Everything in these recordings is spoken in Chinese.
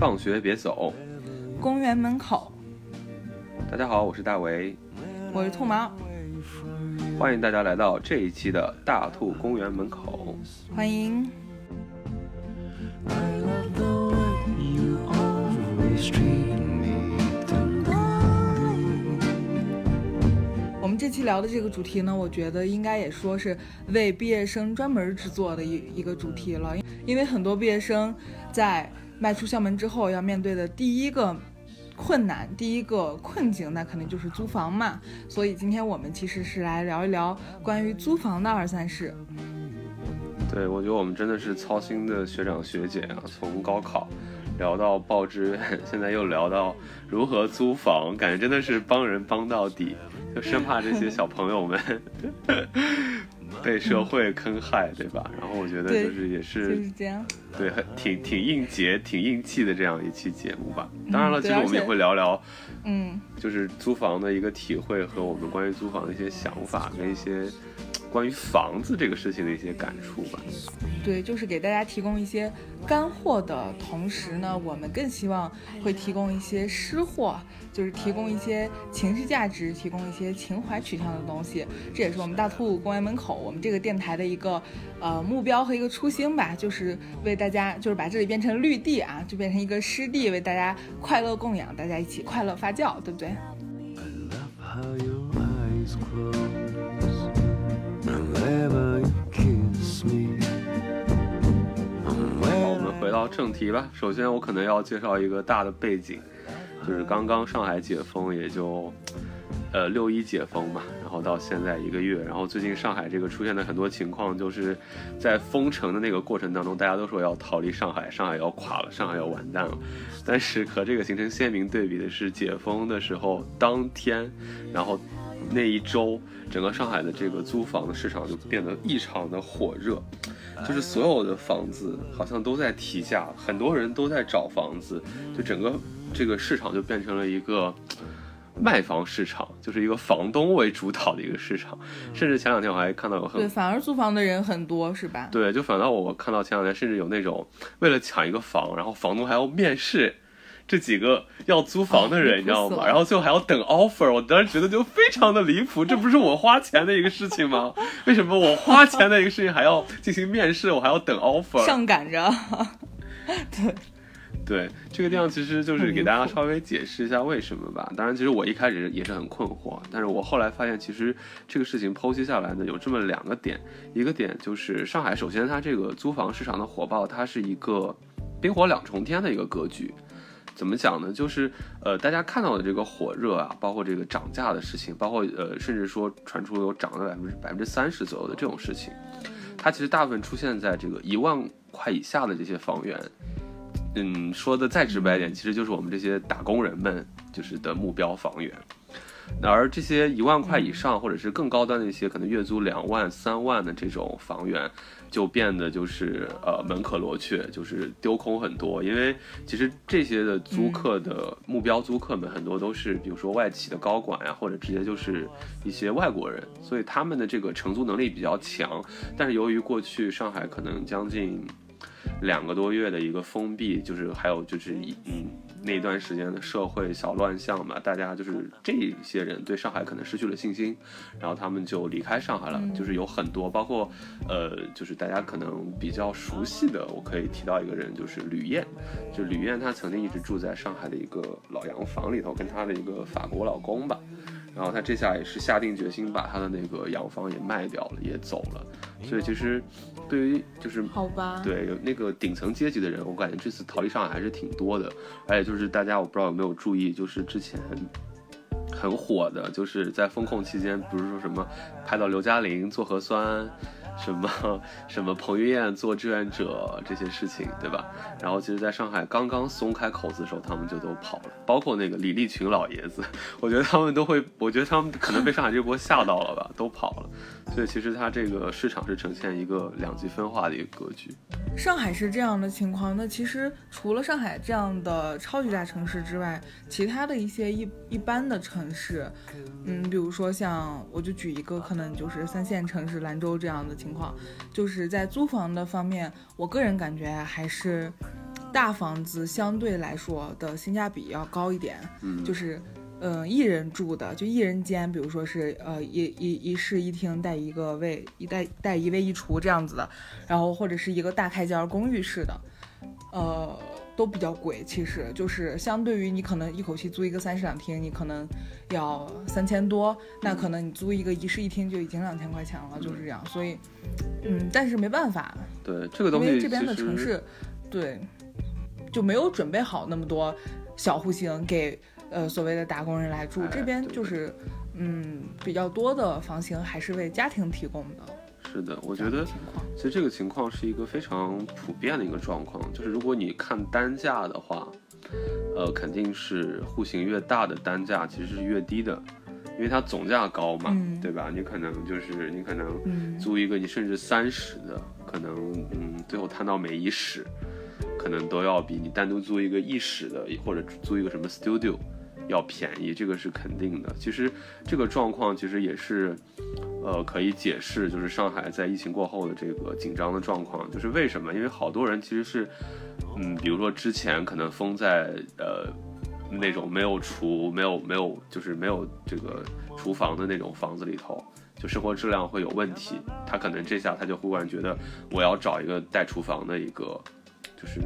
放学别走，公园门口。大家好，我是大为，我是兔毛，欢迎大家来到这一期的大兔公园门口。欢迎。这期聊的这个主题呢，我觉得应该也说是为毕业生专门制作的一一个主题了，因为很多毕业生在迈出校门之后要面对的第一个困难、第一个困境，那肯定就是租房嘛。所以今天我们其实是来聊一聊关于租房的二三事。对，我觉得我们真的是操心的学长学姐啊，从高考聊到报志愿，现在又聊到如何租房，感觉真的是帮人帮到底。就生怕这些小朋友们 被社会坑害，对吧？然后我觉得就是也是就是这样，对，很挺挺应节、挺硬气的这样一期节目吧。当然了，其实我们也会聊聊，嗯，就是租房的一个体会和我们关于租房的一些想法跟一些。关于房子这个事情的一些感触吧。对，就是给大家提供一些干货的同时呢，我们更希望会提供一些湿货，就是提供一些情绪价值，提供一些情怀取向的东西。这也是我们大兔公园门口我们这个电台的一个呃目标和一个初心吧，就是为大家，就是把这里变成绿地啊，就变成一个湿地，为大家快乐供养，大家一起快乐发酵，对不对？Ever kiss me 好，我们回到正题吧。首先，我可能要介绍一个大的背景，就是刚刚上海解封，也就呃六一解封嘛，然后到现在一个月，然后最近上海这个出现的很多情况，就是在封城的那个过程当中，大家都说要逃离上海，上海要垮了，上海要完蛋了。但是和这个形成鲜明对比的是，解封的时候当天，然后。那一周，整个上海的这个租房的市场就变得异常的火热，就是所有的房子好像都在提价，很多人都在找房子，就整个这个市场就变成了一个卖房市场，就是一个房东为主导的一个市场。甚至前两天我还看到有很对，反而租房的人很多，是吧？对，就反倒我看到前两天甚至有那种为了抢一个房，然后房东还要面试。这几个要租房的人，你知道吗？然后最后还要等 offer，我当时觉得就非常的离谱，这不是我花钱的一个事情吗？为什么我花钱的一个事情还要进行面试，我还要等 offer？上赶着。对，对，这个地方其实就是给大家稍微解释一下为什么吧。当然，其实我一开始也是很困惑，但是我后来发现，其实这个事情剖析下来呢，有这么两个点。一个点就是上海，首先它这个租房市场的火爆，它是一个冰火两重天的一个格局。怎么讲呢？就是呃，大家看到的这个火热啊，包括这个涨价的事情，包括呃，甚至说传出有涨了百分之百分之三十左右的这种事情，它其实大部分出现在这个一万块以下的这些房源。嗯，说的再直白一点，其实就是我们这些打工人们就是的目标房源。而这些一万块以上，或者是更高端的一些，可能月租两万、三万的这种房源。就变得就是呃门可罗雀，就是丢空很多。因为其实这些的租客的目标租客们很多都是，比如说外企的高管呀，或者直接就是一些外国人，所以他们的这个承租能力比较强。但是由于过去上海可能将近两个多月的一个封闭，就是还有就是一嗯。那段时间的社会小乱象嘛，大家就是这些人对上海可能失去了信心，然后他们就离开上海了。就是有很多，包括呃，就是大家可能比较熟悉的，我可以提到一个人，就是吕燕。就吕燕，她曾经一直住在上海的一个老洋房里头，跟她的一个法国老公吧。然后他这下也是下定决心把他的那个洋房也卖掉了，也走了。所以其实，对于就是好吧，对有那个顶层阶级的人，我感觉这次逃离上海还是挺多的。而且就是大家，我不知道有没有注意，就是之前很火的，就是在风控期间，不是说什么拍到刘嘉玲做核酸。什么 什么彭于晏做志愿者这些事情，对吧？然后其实，在上海刚刚松开口子的时候，他们就都跑了。包括那个李立群老爷子，我觉得他们都会，我觉得他们可能被上海这波吓到了吧，都跑了。所以其实它这个市场是呈现一个两极分化的一个格局。上海是这样的情况，那其实除了上海这样的超级大城市之外，其他的一些一一般的城市，嗯，比如说像我就举一个可能就是三线城市兰州这样的情况，就是在租房的方面，我个人感觉还是大房子相对来说的性价比要高一点，嗯，就是。嗯，一人住的就一人间，比如说是呃一一一室一厅带一个卫一带带一卫一厨这样子的，然后或者是一个大开间公寓式的，呃都比较贵。其实就是相对于你可能一口气租一个三室两厅，你可能要三千多，那可能你租一个一室一厅就已经两千块钱了，就是这样。所以，嗯，但是没办法，对这个东西，因为这边的城市，对就没有准备好那么多小户型给。呃，所谓的打工人来住这边就是，嗯，比较多的房型还是为家庭提供的。是的，我觉得其实这个情况是一个非常普遍的一个状况，就是如果你看单价的话，呃，肯定是户型越大的单价其实是越低的，因为它总价高嘛，对吧？你可能就是你可能租一个你甚至三室的，可能嗯，最后摊到每一室，可能都要比你单独租一个一室的或者租一个什么 studio。要便宜，这个是肯定的。其实这个状况其实也是，呃，可以解释，就是上海在疫情过后的这个紧张的状况，就是为什么？因为好多人其实是，嗯，比如说之前可能封在呃那种没有厨、没有没有就是没有这个厨房的那种房子里头，就生活质量会有问题。他可能这下他就忽然觉得我要找一个带厨房的一个，就是。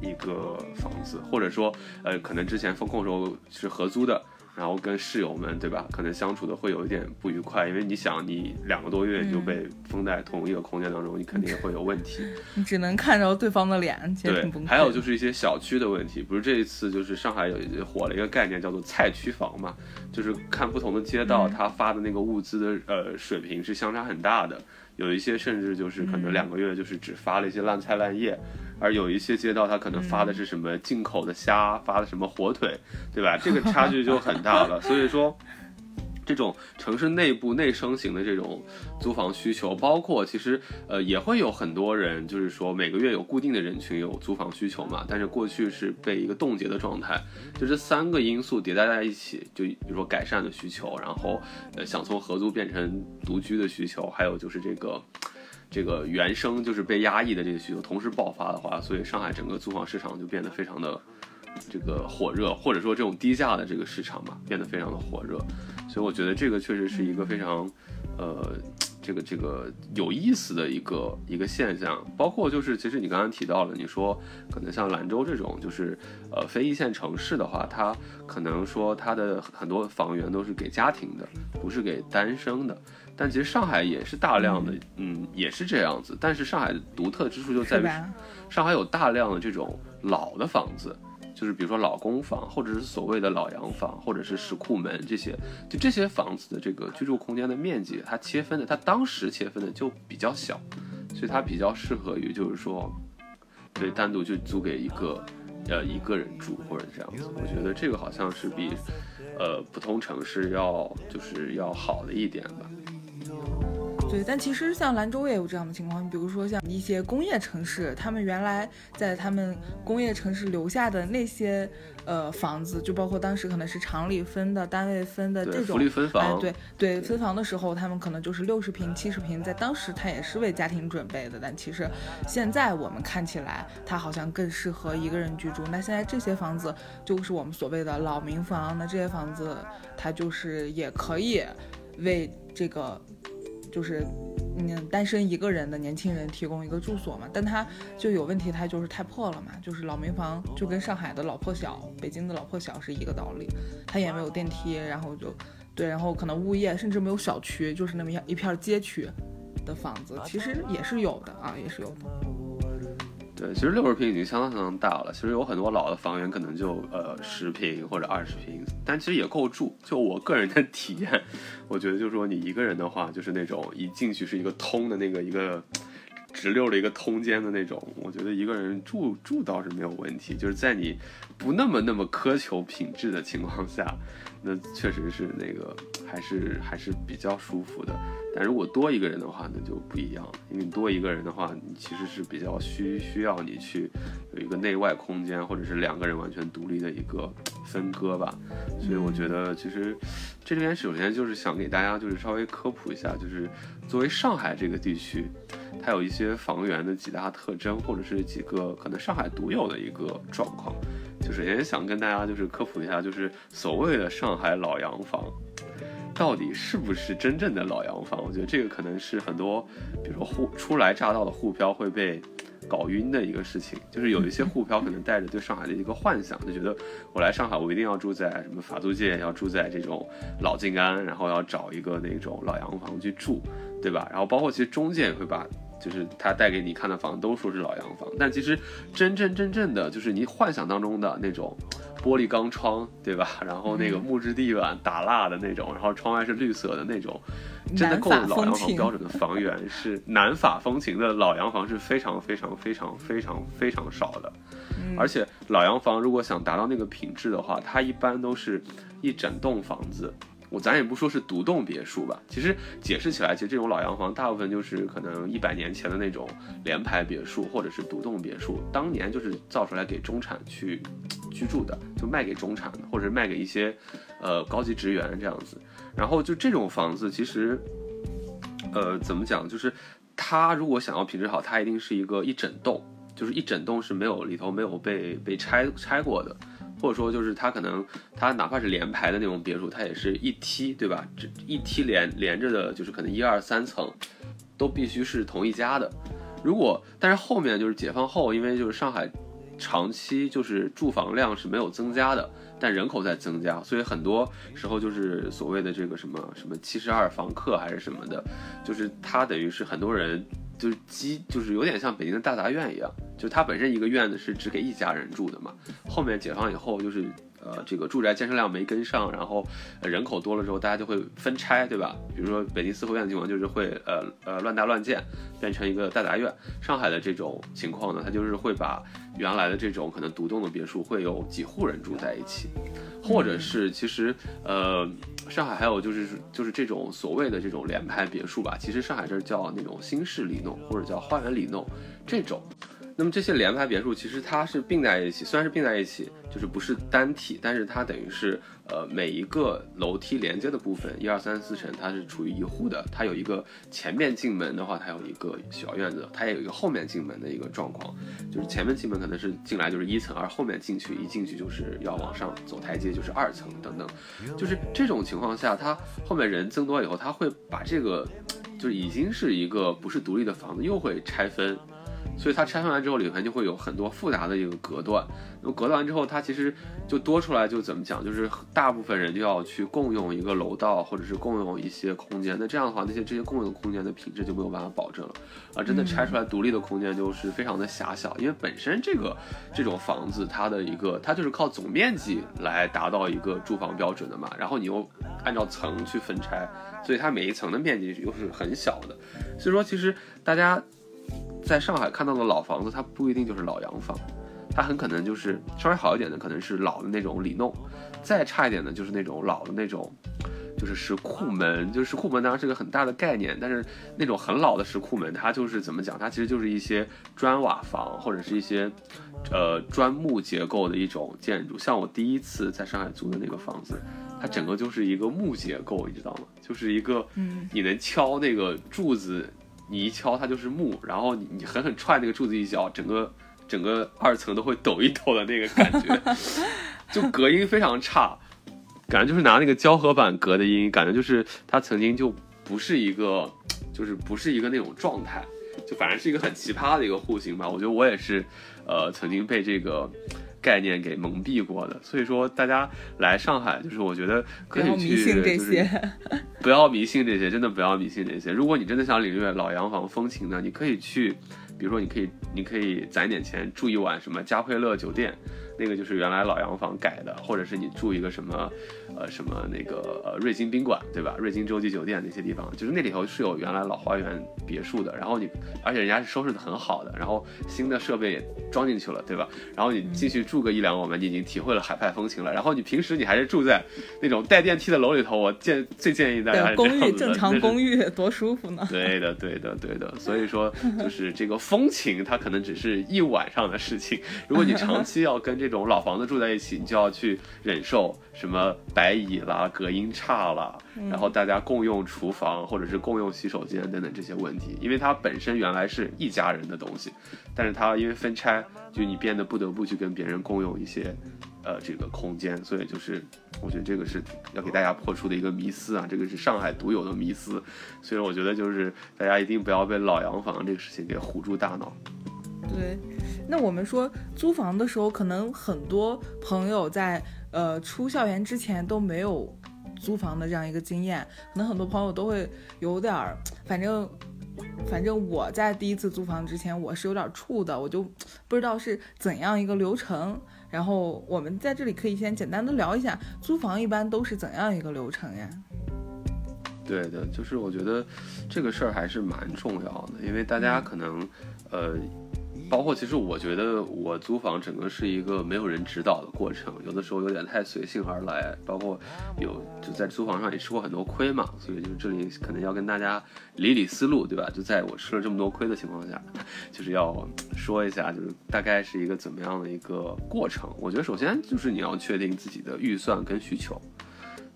一个房子，或者说，呃，可能之前风控时候是合租的，然后跟室友们，对吧？可能相处的会有一点不愉快，因为你想，你两个多月就被封在同一个空间当中，你肯定会有问题。你只能看着对方的脸，对。还有就是一些小区的问题，不是这一次就是上海有火了一个概念叫做菜区房嘛，就是看不同的街道，他发的那个物资的呃水平是相差很大的，有一些甚至就是可能两个月就是只发了一些烂菜烂叶。而有一些街道，它可能发的是什么进口的虾，发的什么火腿，对吧？这个差距就很大了。所以说，这种城市内部内生型的这种租房需求，包括其实呃也会有很多人，就是说每个月有固定的人群有租房需求嘛。但是过去是被一个冻结的状态，就这三个因素叠加在一起，就比如说改善的需求，然后呃想从合租变成独居的需求，还有就是这个。这个原生就是被压抑的这个需求同时爆发的话，所以上海整个租房市场就变得非常的这个火热，或者说这种低价的这个市场吧，变得非常的火热。所以我觉得这个确实是一个非常，呃，这个这个有意思的一个一个现象。包括就是其实你刚刚提到了，你说可能像兰州这种就是呃非一线城市的话，它可能说它的很多房源都是给家庭的，不是给单身的。但其实上海也是大量的，嗯，也是这样子。但是上海的独特之处就在于，上海有大量的这种老的房子，就是比如说老公房，或者是所谓的老洋房，或者是石库门这些。就这些房子的这个居住空间的面积，它切分的，它当时切分的就比较小，所以它比较适合于就是说，对，单独就租给一个，呃，一个人住或者这样子。我觉得这个好像是比，呃，普通城市要就是要好的一点吧。对，但其实像兰州也有这样的情况，比如说像一些工业城市，他们原来在他们工业城市留下的那些呃房子，就包括当时可能是厂里分的、单位分的这种福利分房，哎，对对，分房的时候他们可能就是六十平、七十平，在当时它也是为家庭准备的，但其实现在我们看起来，它好像更适合一个人居住。那现在这些房子就是我们所谓的老民房，那这些房子它就是也可以为这个。就是，嗯，单身一个人的年轻人提供一个住所嘛，但他就有问题，他就是太破了嘛，就是老民房就跟上海的老破小、北京的老破小是一个道理，它也没有电梯，然后就，对，然后可能物业甚至没有小区，就是那么一片街区的房子，其实也是有的啊，也是有的。对，其实六十平已经相当相当大了。其实有很多老的房源可能就呃十平或者二十平，但其实也够住。就我个人的体验，我觉得就是说你一个人的话，就是那种一进去是一个通的那个一个直溜的一个通间的那种，我觉得一个人住住倒是没有问题。就是在你不那么那么苛求品质的情况下，那确实是那个还是还是比较舒服的。但如果多一个人的话，那就不一样了。因为你多一个人的话，你其实是比较需需要你去有一个内外空间，或者是两个人完全独立的一个分割吧。所以我觉得，其实这边首先就是想给大家就是稍微科普一下，就是作为上海这个地区，它有一些房源的几大特征，或者是几个可能上海独有的一个状况。就首先想跟大家就是科普一下，就是所谓的上海老洋房。到底是不是真正的老洋房？我觉得这个可能是很多，比如说沪初来乍到的沪漂会被搞晕的一个事情。就是有一些沪漂可能带着对上海的一个幻想，就觉得我来上海，我一定要住在什么法租界，要住在这种老静安，然后要找一个那种老洋房去住，对吧？然后包括其实中介也会把。就是他带给你看的房都说是老洋房，但其实真真正正的就是你幻想当中的那种玻璃钢窗，对吧？然后那个木质地板打蜡的那种，然后窗外是绿色的那种，真的够老洋房标准的房源是南法风情的老洋房是非常非常非常非常非常少的，而且老洋房如果想达到那个品质的话，它一般都是一整栋房子。我咱也不说是独栋别墅吧，其实解释起来，其实这种老洋房大部分就是可能一百年前的那种联排别墅或者是独栋别墅，当年就是造出来给中产去居住的，就卖给中产，或者卖给一些呃高级职员这样子。然后就这种房子，其实呃怎么讲，就是它如果想要品质好，它一定是一个一整栋，就是一整栋是没有里头没有被被拆拆过的。或者说，就是它可能，它哪怕是连排的那种别墅，它也是一梯，对吧？这一梯连连着的，就是可能一二三层，都必须是同一家的。如果，但是后面就是解放后，因为就是上海长期就是住房量是没有增加的，但人口在增加，所以很多时候就是所谓的这个什么什么七十二房客还是什么的，就是它等于是很多人。就是基，就是有点像北京的大杂院一样，就它本身一个院子是只给一家人住的嘛。后面解放以后，就是呃这个住宅建设量没跟上，然后人口多了之后，大家就会分拆，对吧？比如说北京四合院的情况就是会呃呃乱搭乱建，变成一个大杂院。上海的这种情况呢，它就是会把原来的这种可能独栋的别墅会有几户人住在一起，或者是其实呃。上海还有就是就是这种所谓的这种联排别墅吧，其实上海这叫那种新式里弄或者叫花园里弄这种。那么这些联排别墅其实它是并在一起，虽然是并在一起，就是不是单体，但是它等于是呃每一个楼梯连接的部分，一二三四层，它是处于一户的。它有一个前面进门的话，它有一个小院子，它也有一个后面进门的一个状况，就是前面进门可能是进来就是一层，而后面进去一进去就是要往上走台阶，就是二层等等。就是这种情况下，它后面人增多以后，它会把这个就是已经是一个不是独立的房子，又会拆分。所以它拆分完之后，里面就会有很多复杂的一个隔断。那么隔断完之后，它其实就多出来，就怎么讲，就是大部分人就要去共用一个楼道，或者是共用一些空间。那这样的话，那些这些共用空间的品质就没有办法保证了。啊真的拆出来独立的空间就是非常的狭小，因为本身这个这种房子它的一个，它就是靠总面积来达到一个住房标准的嘛。然后你又按照层去分拆，所以它每一层的面积又是很小的。所以说，其实大家。在上海看到的老房子，它不一定就是老洋房，它很可能就是稍微好一点的，可能是老的那种里弄，再差一点的，就是那种老的那种，就是石库门。就是石库门当然是个很大的概念，但是那种很老的石库门，它就是怎么讲？它其实就是一些砖瓦房或者是一些，呃，砖木结构的一种建筑。像我第一次在上海租的那个房子，它整个就是一个木结构，你知道吗？就是一个，你能敲那个柱子。你一敲它就是木，然后你你狠狠踹那个柱子一脚，整个整个二层都会抖一抖的那个感觉，就隔音非常差，感觉就是拿那个胶合板隔的音，感觉就是它曾经就不是一个，就是不是一个那种状态，就反正是一个很奇葩的一个户型吧。我觉得我也是，呃，曾经被这个。概念给蒙蔽过的，所以说大家来上海，就是我觉得可以去，就是 不要迷信这些，真的不要迷信这些。如果你真的想领略老洋房风情呢，你可以去，比如说你可以，你可以攒点钱住一晚什么嘉惠乐酒店，那个就是原来老洋房改的，或者是你住一个什么，呃，什么那个呃瑞金宾馆，对吧？瑞金洲际酒店那些地方，就是那里头是有原来老花园别墅的，然后你，而且人家是收拾的很好的，然后新的设备也装进去了，对吧？然后你进去住个一两晚，你已经体会了海派风情了。然后你平时你还是住在那种带电梯的楼里头，我建最建议大家公寓正常公寓多舒服呢。对的，对的，对的。所以说，就是这个风情，它可能只是一晚上的事情。如果你长期要跟这种老房子住在一起，你就要去忍受什么白蚁啦、隔音差啦，然后大家共用厨房或者是共用洗手间等等这些问题。因为它本身原来是一家人的东西，但是它因为分拆，就你变得不得不去跟别人共用一些，呃，这个空间。所以就是我觉得这个是要给大家破除的一个迷思啊，这个是上海独有的迷思。所以我觉得就是大家一定不要被老洋房这个事情给唬住大脑。对。那我们说租房的时候，可能很多朋友在呃出校园之前都没有租房的这样一个经验，可能很多朋友都会有点儿，反正反正我在第一次租房之前，我是有点怵的，我就不知道是怎样一个流程。然后我们在这里可以先简单的聊一下租房一般都是怎样一个流程呀？对的，就是我觉得这个事儿还是蛮重要的，因为大家可能呃。包括其实我觉得我租房整个是一个没有人指导的过程，有的时候有点太随性而来。包括有就在租房上也吃过很多亏嘛，所以就这里可能要跟大家理理思路，对吧？就在我吃了这么多亏的情况下，就是要说一下，就是大概是一个怎么样的一个过程。我觉得首先就是你要确定自己的预算跟需求，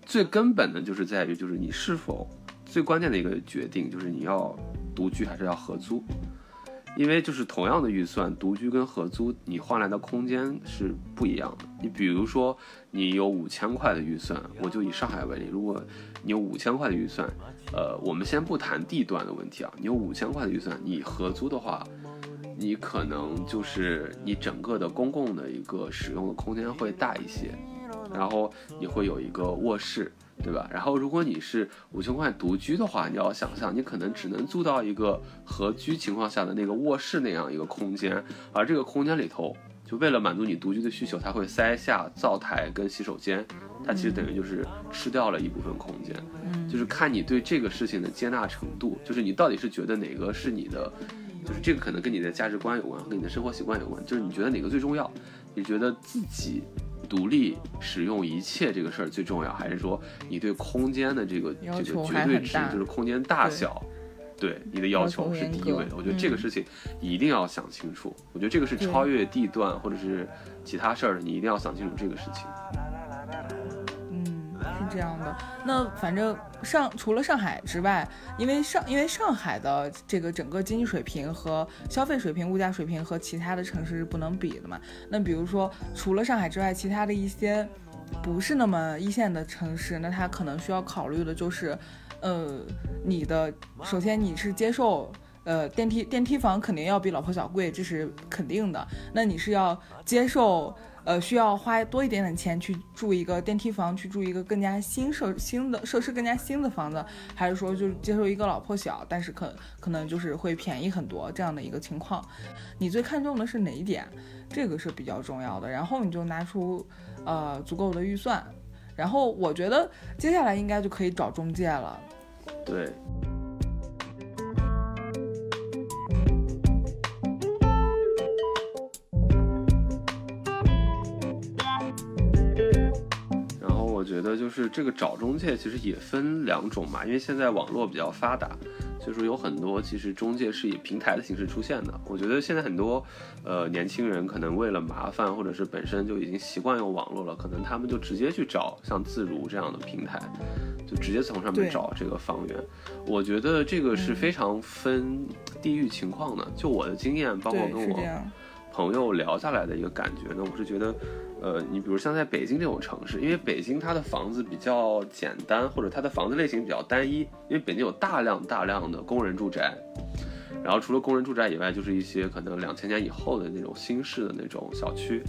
最根本的就是在于就是你是否最关键的一个决定就是你要独居还是要合租。因为就是同样的预算，独居跟合租，你换来的空间是不一样的。你比如说，你有五千块的预算，我就以上海为例，如果你有五千块的预算，呃，我们先不谈地段的问题啊，你有五千块的预算，你合租的话，你可能就是你整个的公共的一个使用的空间会大一些，然后你会有一个卧室。对吧？然后如果你是五千块独居的话，你要想象，你可能只能租到一个合居情况下的那个卧室那样一个空间，而这个空间里头，就为了满足你独居的需求，它会塞下灶台跟洗手间，它其实等于就是吃掉了一部分空间。嗯，就是看你对这个事情的接纳程度，就是你到底是觉得哪个是你的，就是这个可能跟你的价值观有关，跟你的生活习惯有关，就是你觉得哪个最重要？你觉得自己。独立使用一切这个事儿最重要，还是说你对空间的这个这个绝对值，就是空间大小，对你的要求是第一位的。我觉得这个事情一定要想清楚。我觉得这个是超越地段或者是其他事儿的，你一定要想清楚这个事情。这样的，那反正上除了上海之外，因为上因为上海的这个整个经济水平和消费水平、物价水平和其他的城市是不能比的嘛。那比如说除了上海之外，其他的一些不是那么一线的城市，那他可能需要考虑的就是，呃，你的首先你是接受，呃，电梯电梯房肯定要比老破小贵，这是肯定的。那你是要接受。呃，需要花多一点点钱去住一个电梯房，去住一个更加新设新的设施更加新的房子，还是说就接受一个老破小，但是可可能就是会便宜很多这样的一个情况？你最看重的是哪一点？这个是比较重要的。然后你就拿出呃足够的预算，然后我觉得接下来应该就可以找中介了。对。觉得就是这个找中介其实也分两种嘛，因为现在网络比较发达，所以说有很多其实中介是以平台的形式出现的。我觉得现在很多呃年轻人可能为了麻烦，或者是本身就已经习惯用网络了，可能他们就直接去找像自如这样的平台，就直接从上面找这个房源。我觉得这个是非常分地域情况的。就我的经验，包括跟我朋友聊下来的一个感觉呢，我是觉得。呃，你比如像在北京这种城市，因为北京它的房子比较简单，或者它的房子类型比较单一，因为北京有大量大量的工人住宅，然后除了工人住宅以外，就是一些可能两千年以后的那种新式的那种小区，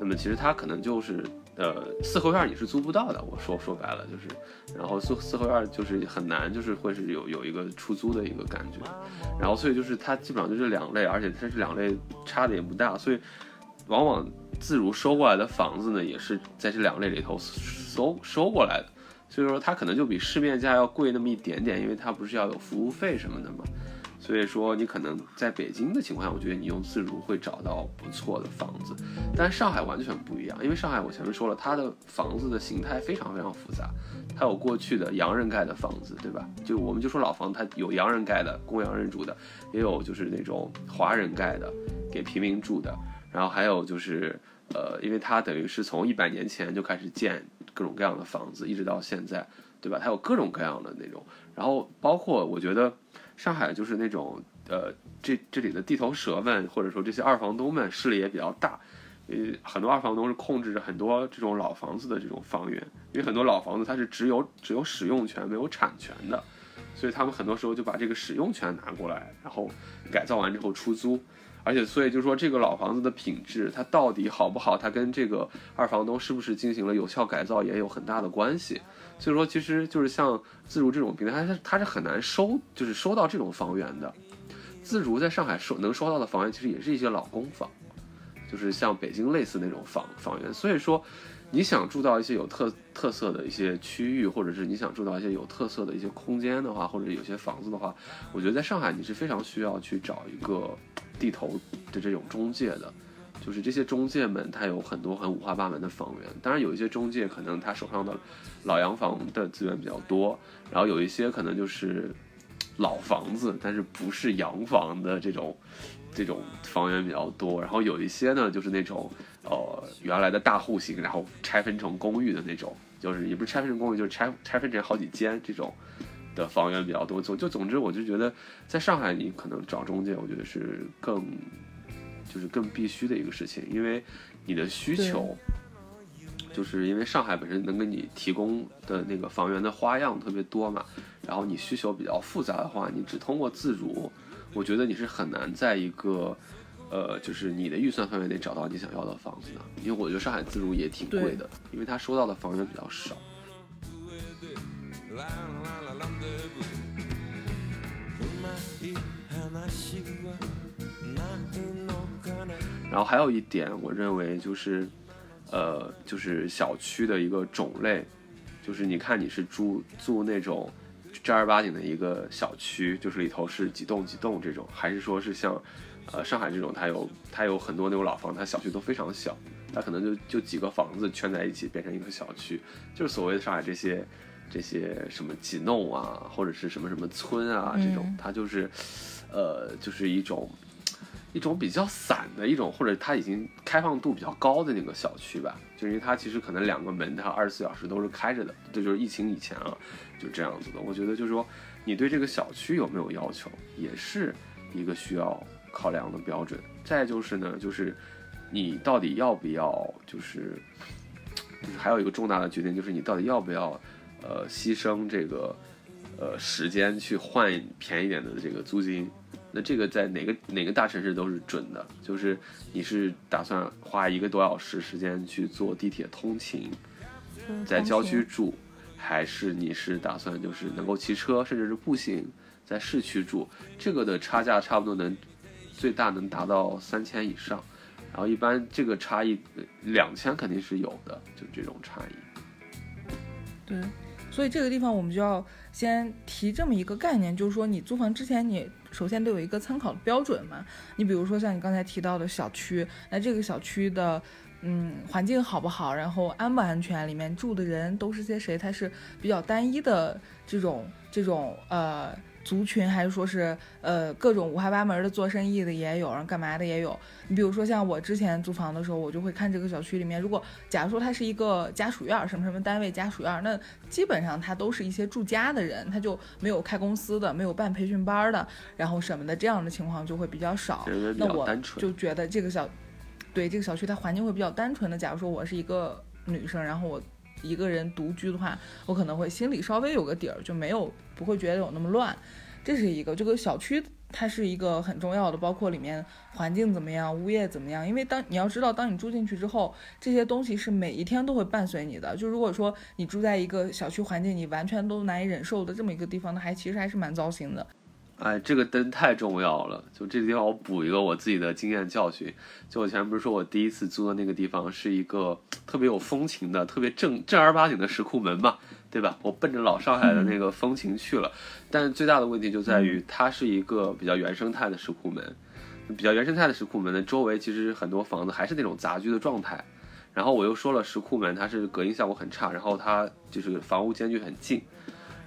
那么其实它可能就是呃四合院你是租不到的，我说说白了就是，然后四四合院就是很难，就是会是有有一个出租的一个感觉，然后所以就是它基本上就是两类，而且它这两类差的也不大，所以往往。自如收过来的房子呢，也是在这两类里头收收过来的，所以说它可能就比市面价要贵那么一点点，因为它不是要有服务费什么的嘛。所以说你可能在北京的情况下，我觉得你用自如会找到不错的房子，但上海完全不一样，因为上海我前面说了，它的房子的形态非常非常复杂，它有过去的洋人盖的房子，对吧？就我们就说老房，它有洋人盖的，供洋人住的，也有就是那种华人盖的，给平民住的，然后还有就是。呃，因为它等于是从一百年前就开始建各种各样的房子，一直到现在，对吧？它有各种各样的那种，然后包括我觉得上海就是那种呃，这这里的地头蛇们或者说这些二房东们势力也比较大，呃，很多二房东是控制着很多这种老房子的这种房源，因为很多老房子它是只有只有使用权没有产权的，所以他们很多时候就把这个使用权拿过来，然后改造完之后出租。而且，所以就说，这个老房子的品质，它到底好不好，它跟这个二房东是不是进行了有效改造也有很大的关系。所以说，其实就是像自如这种平台，它它是很难收，就是收到这种房源的。自如在上海收能收到的房源，其实也是一些老公房，就是像北京类似那种房房源。所以说。你想住到一些有特特色的一些区域，或者是你想住到一些有特色的一些空间的话，或者有些房子的话，我觉得在上海你是非常需要去找一个地头的这种中介的，就是这些中介们他有很多很五花八门的房源，当然有一些中介可能他手上的老洋房的资源比较多，然后有一些可能就是老房子，但是不是洋房的这种这种房源比较多，然后有一些呢就是那种。呃，原来的大户型，然后拆分成公寓的那种，就是也不是拆分成公寓，就是拆拆分成好几间这种的房源比较多。总就总之，我就觉得在上海，你可能找中介，我觉得是更就是更必须的一个事情，因为你的需求，就是因为上海本身能给你提供的那个房源的花样特别多嘛，然后你需求比较复杂的话，你只通过自如，我觉得你是很难在一个。呃，就是你的预算范围内找到你想要的房子的，因为我觉得上海自如也挺贵的，因为他收到的房源比较少。然后还有一点，我认为就是，呃，就是小区的一个种类，就是你看你是住住那种正儿八经的一个小区，就是里头是几栋几栋这种，还是说是像。呃，上海这种，它有它有很多那种老房，它小区都非常小，它可能就就几个房子圈在一起变成一个小区，就是所谓的上海这些这些什么几弄啊，或者是什么什么村啊这种，它就是，呃，就是一种一种比较散的一种，或者它已经开放度比较高的那个小区吧，就因为它其实可能两个门它二十四小时都是开着的，这就是疫情以前啊，就这样子的。我觉得就是说，你对这个小区有没有要求，也是一个需要。考量的标准，再就是呢，就是你到底要不要，就是就是还有一个重大的决定，就是你到底要不要，呃，牺牲这个呃时间去换便宜点的这个租金。那这个在哪个哪个大城市都是准的，就是你是打算花一个多小时时间去坐地铁通勤，在郊区住，还是你是打算就是能够骑车，甚至是步行在市区住？这个的差价差不多能。最大能达到三千以上，然后一般这个差异两千肯定是有的，就这种差异。对，所以这个地方我们就要先提这么一个概念，就是说你租房之前，你首先得有一个参考的标准嘛。你比如说像你刚才提到的小区，那这个小区的嗯环境好不好，然后安不安全，里面住的人都是些谁，它是比较单一的这种这种呃。族群还是说是呃各种五花八门的做生意的也有，然后干嘛的也有。你比如说像我之前租房的时候，我就会看这个小区里面，如果假如说它是一个家属院，什么什么单位家属院，那基本上它都是一些住家的人，他就没有开公司的，没有办培训班的，然后什么的这样的情况就会比较少。那我就觉得这个小，对这个小区它环境会比较单纯的。假如说我是一个女生，然后我一个人独居的话，我可能会心里稍微有个底儿，就没有。不会觉得有那么乱，这是一个。这个小区它是一个很重要的，包括里面环境怎么样，物业怎么样。因为当你要知道，当你住进去之后，这些东西是每一天都会伴随你的。就如果说你住在一个小区环境你完全都难以忍受的这么一个地方，那还其实还是蛮糟心的。哎，这个灯太重要了。就这个地方，我补一个我自己的经验教训。就我前面不是说我第一次租的那个地方是一个特别有风情的、特别正正儿八经的石库门嘛，对吧？我奔着老上海的那个风情去了。但最大的问题就在于，它是一个比较原生态的石库门。比较原生态的石库门的周围，其实很多房子还是那种杂居的状态。然后我又说了，石库门它是隔音效果很差，然后它就是房屋间距很近。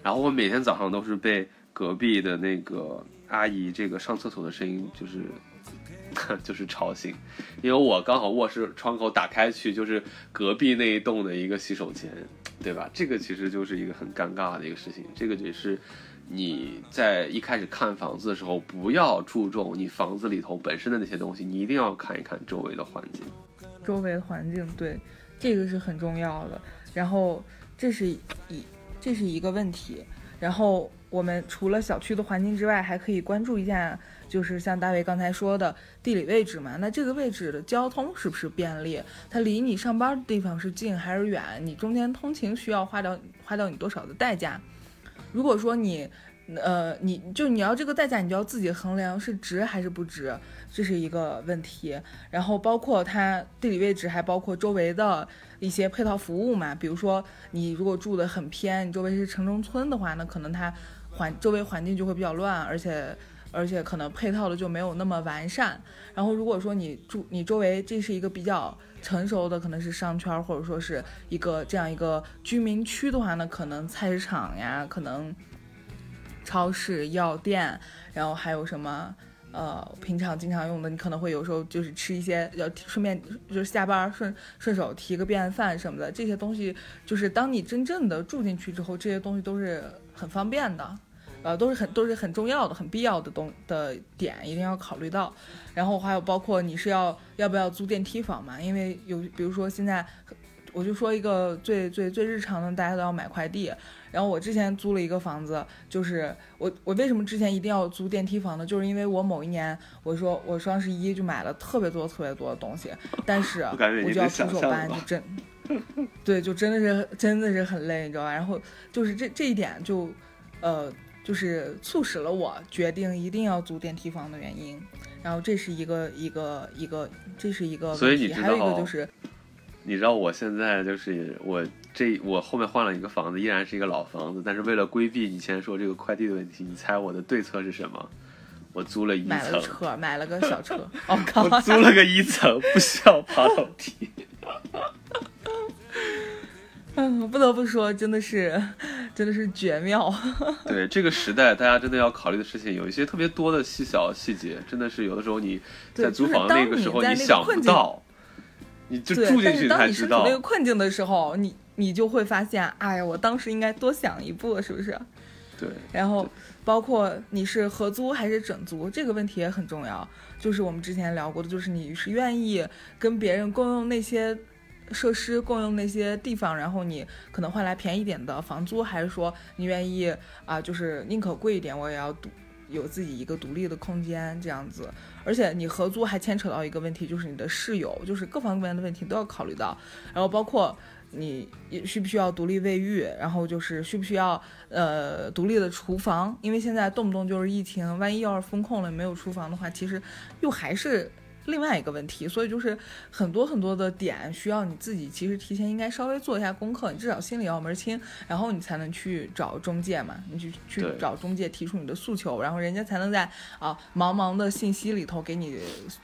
然后我每天早上都是被隔壁的那个阿姨这个上厕所的声音就是 就是吵醒，因为我刚好卧室窗口打开去就是隔壁那一栋的一个洗手间，对吧？这个其实就是一个很尴尬的一个事情。这个也是你在一开始看房子的时候不要注重你房子里头本身的那些东西，你一定要看一看周围的环境。周围的环境，对，这个是很重要的。然后这是一。这是一个问题，然后我们除了小区的环境之外，还可以关注一下，就是像大卫刚才说的地理位置嘛。那这个位置的交通是不是便利？它离你上班的地方是近还是远？你中间通勤需要花掉花掉你多少的代价？如果说你，呃，你就你要这个代价，你就要自己衡量是值还是不值，这是一个问题。然后包括它地理位置，还包括周围的。一些配套服务嘛，比如说你如果住的很偏，你周围是城中村的话，那可能它环周围环境就会比较乱，而且而且可能配套的就没有那么完善。然后如果说你住你周围这是一个比较成熟的，可能是商圈或者说是一个这样一个居民区的话呢，可能菜市场呀，可能超市、药店，然后还有什么。呃，平常经常用的，你可能会有时候就是吃一些，要顺便就是下班顺顺手提个便饭什么的，这些东西就是当你真正的住进去之后，这些东西都是很方便的，呃，都是很都是很重要的、很必要的东的点，一定要考虑到。然后还有包括你是要要不要租电梯房嘛？因为有比如说现在。我就说一个最最最日常的，大家都要买快递。然后我之前租了一个房子，就是我我为什么之前一定要租电梯房呢？就是因为我某一年我说我双十一就买了特别多特别多的东西，但是我就要出手搬，就真，对，就真的是真的是很累，你知道吧？然后就是这这一点就，呃，就是促使了我决定一定要租电梯房的原因。然后这是一个一个一个，这是一个问题，还有一个就是。你知道我现在就是我这我后面换了一个房子，依然是一个老房子，但是为了规避你先说这个快递的问题，你猜我的对策是什么？我租了一层，买了车，买了个小车。我靠！我租了个一层，不需要爬楼梯。嗯，不得不说，真的是，真的是绝妙。对这个时代，大家真的要考虑的事情有一些特别多的细小细节，真的是有的时候你在租房那个时候你想不到。你就住进去才知道。那个困境的时候，你你就会发现，哎呀，我当时应该多想一步，是不是？对。然后，包括你是合租还是整租，这个问题也很重要。就是我们之前聊过的，就是你是愿意跟别人共用那些设施、共用那些地方，然后你可能换来便宜点的房租，还是说你愿意啊，就是宁可贵一点，我也要独有自己一个独立的空间这样子。而且你合租还牵扯到一个问题，就是你的室友，就是各方面的问题都要考虑到。然后包括你需不需要独立卫浴，然后就是需不需要呃独立的厨房，因为现在动不动就是疫情，万一要是封控了没有厨房的话，其实又还是。另外一个问题，所以就是很多很多的点需要你自己，其实提前应该稍微做一下功课，你至少心里要门清，然后你才能去找中介嘛，你去去找中介提出你的诉求，然后人家才能在啊茫茫的信息里头给你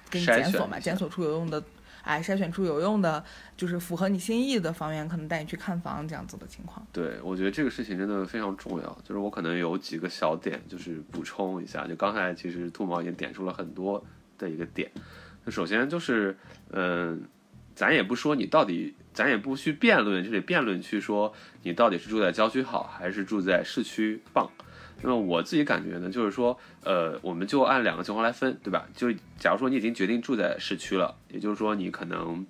给你检索嘛，检索出有用的，哎，筛选出有用的，就是符合你心意的房源，可能带你去看房这样子的情况。对，我觉得这个事情真的非常重要，就是我可能有几个小点，就是补充一下，就刚才其实兔毛已经点出了很多的一个点。那首先就是，嗯，咱也不说你到底，咱也不去辩论，这里辩论去说你到底是住在郊区好还是住在市区棒。那么我自己感觉呢，就是说，呃，我们就按两个情况来分，对吧？就假如说你已经决定住在市区了，也就是说你可能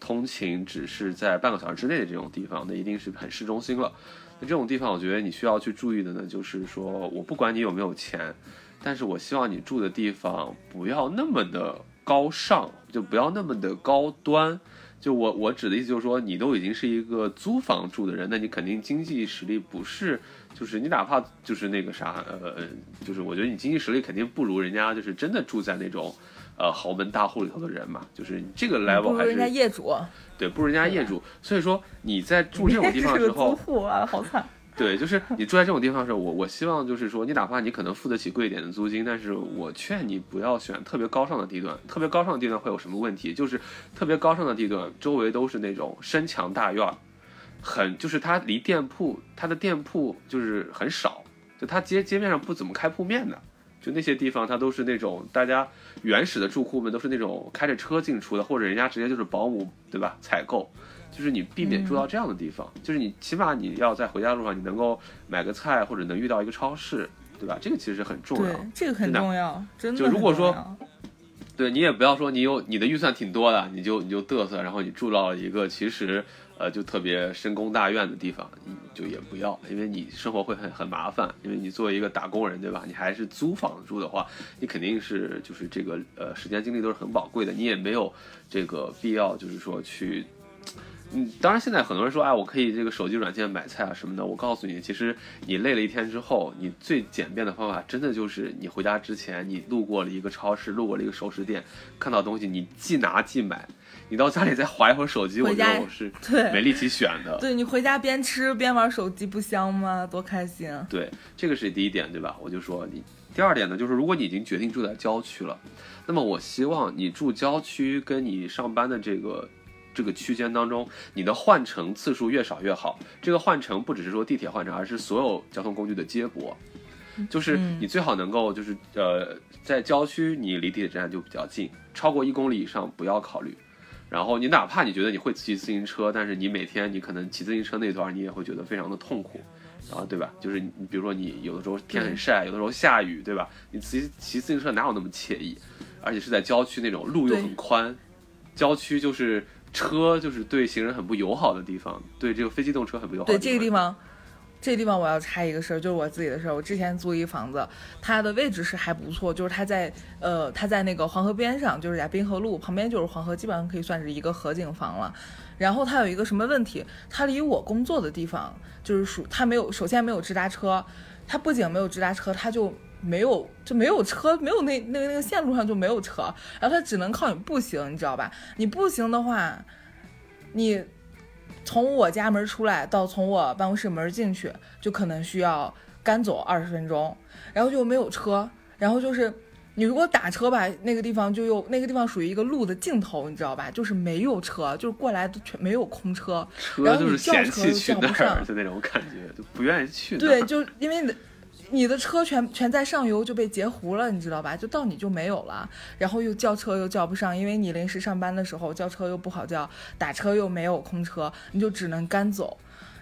通勤只是在半个小时之内的这种地方，那一定是很市中心了。那这种地方，我觉得你需要去注意的呢，就是说我不管你有没有钱，但是我希望你住的地方不要那么的。高尚就不要那么的高端，就我我指的意思就是说，你都已经是一个租房住的人，那你肯定经济实力不是，就是你哪怕就是那个啥，呃，就是我觉得你经济实力肯定不如人家，就是真的住在那种，呃，豪门大户里头的人嘛，就是这个 level 还是人家业主，对，不如人家业主。所以说你在住这种地方的时候，租户啊，好惨。对，就是你住在这种地方的时候，我我希望就是说，你哪怕你可能付得起贵一点的租金，但是我劝你不要选特别高尚的地段。特别高尚的地段会有什么问题？就是特别高尚的地段周围都是那种深墙大院，很就是它离店铺，它的店铺就是很少，就它街街面上不怎么开铺面的，就那些地方它都是那种大家原始的住户们都是那种开着车进出的，或者人家直接就是保姆对吧？采购。就是你避免住到这样的地方，就是你起码你要在回家路上，你能够买个菜或者能遇到一个超市，对吧？这个其实很重要，这个很重要，真的。就如果说，对你也不要说你有你的预算挺多的，你就你就嘚瑟，然后你住到了一个其实呃就特别深宫大院的地方，你就也不要，因为你生活会很很麻烦，因为你作为一个打工人，对吧？你还是租房住的话，你肯定是就是这个呃时间精力都是很宝贵的，你也没有这个必要就是说去。嗯，当然，现在很多人说，哎，我可以这个手机软件买菜啊什么的。我告诉你，其实你累了一天之后，你最简便的方法，真的就是你回家之前，你路过了一个超市，路过了一个熟食店，看到东西，你即拿即买。你到家里再划一会儿手机，我觉得我是没力气选的。对你回家边吃边玩手机，不香吗？多开心！对，这个是第一点，对吧？我就说你。第二点呢，就是如果你已经决定住在郊区了，那么我希望你住郊区，跟你上班的这个。这个区间当中，你的换乘次数越少越好。这个换乘不只是说地铁换乘，而是所有交通工具的接驳。就是你最好能够就是呃，在郊区你离地铁站就比较近，超过一公里以上不要考虑。然后你哪怕你觉得你会骑自行车，但是你每天你可能骑自行车那段你也会觉得非常的痛苦，然后对吧？就是你比如说你有的时候天很晒，有的时候下雨，对吧？你骑骑自行车哪有那么惬意？而且是在郊区那种路又很宽，郊区就是。车就是对行人很不友好的地方，对这个非机动车很不友好。对这个地方，这个地方我要插一个事儿，就是我自己的事儿。我之前租一房子，它的位置是还不错，就是它在呃，它在那个黄河边上，就是在滨河路旁边，就是黄河，基本上可以算是一个河景房了。然后它有一个什么问题？它离我工作的地方就是属它没有，首先没有直达车，它不仅没有直达车，它就。没有就没有车，没有那那个那个线路上就没有车，然后他只能靠你步行，你知道吧？你步行的话，你从我家门出来到从我办公室门进去，就可能需要干走二十分钟，然后就没有车，然后就是你如果打车吧，那个地方就又那个地方属于一个路的尽头，你知道吧？就是没有车，就是过来的全没有空车，然后你叫车又叫不上，就那种感觉，就不愿意去。对，就因为。你的你的车全全在上游就被截胡了，你知道吧？就到你就没有了，然后又叫车又叫不上，因为你临时上班的时候叫车又不好叫，打车又没有空车，你就只能干走。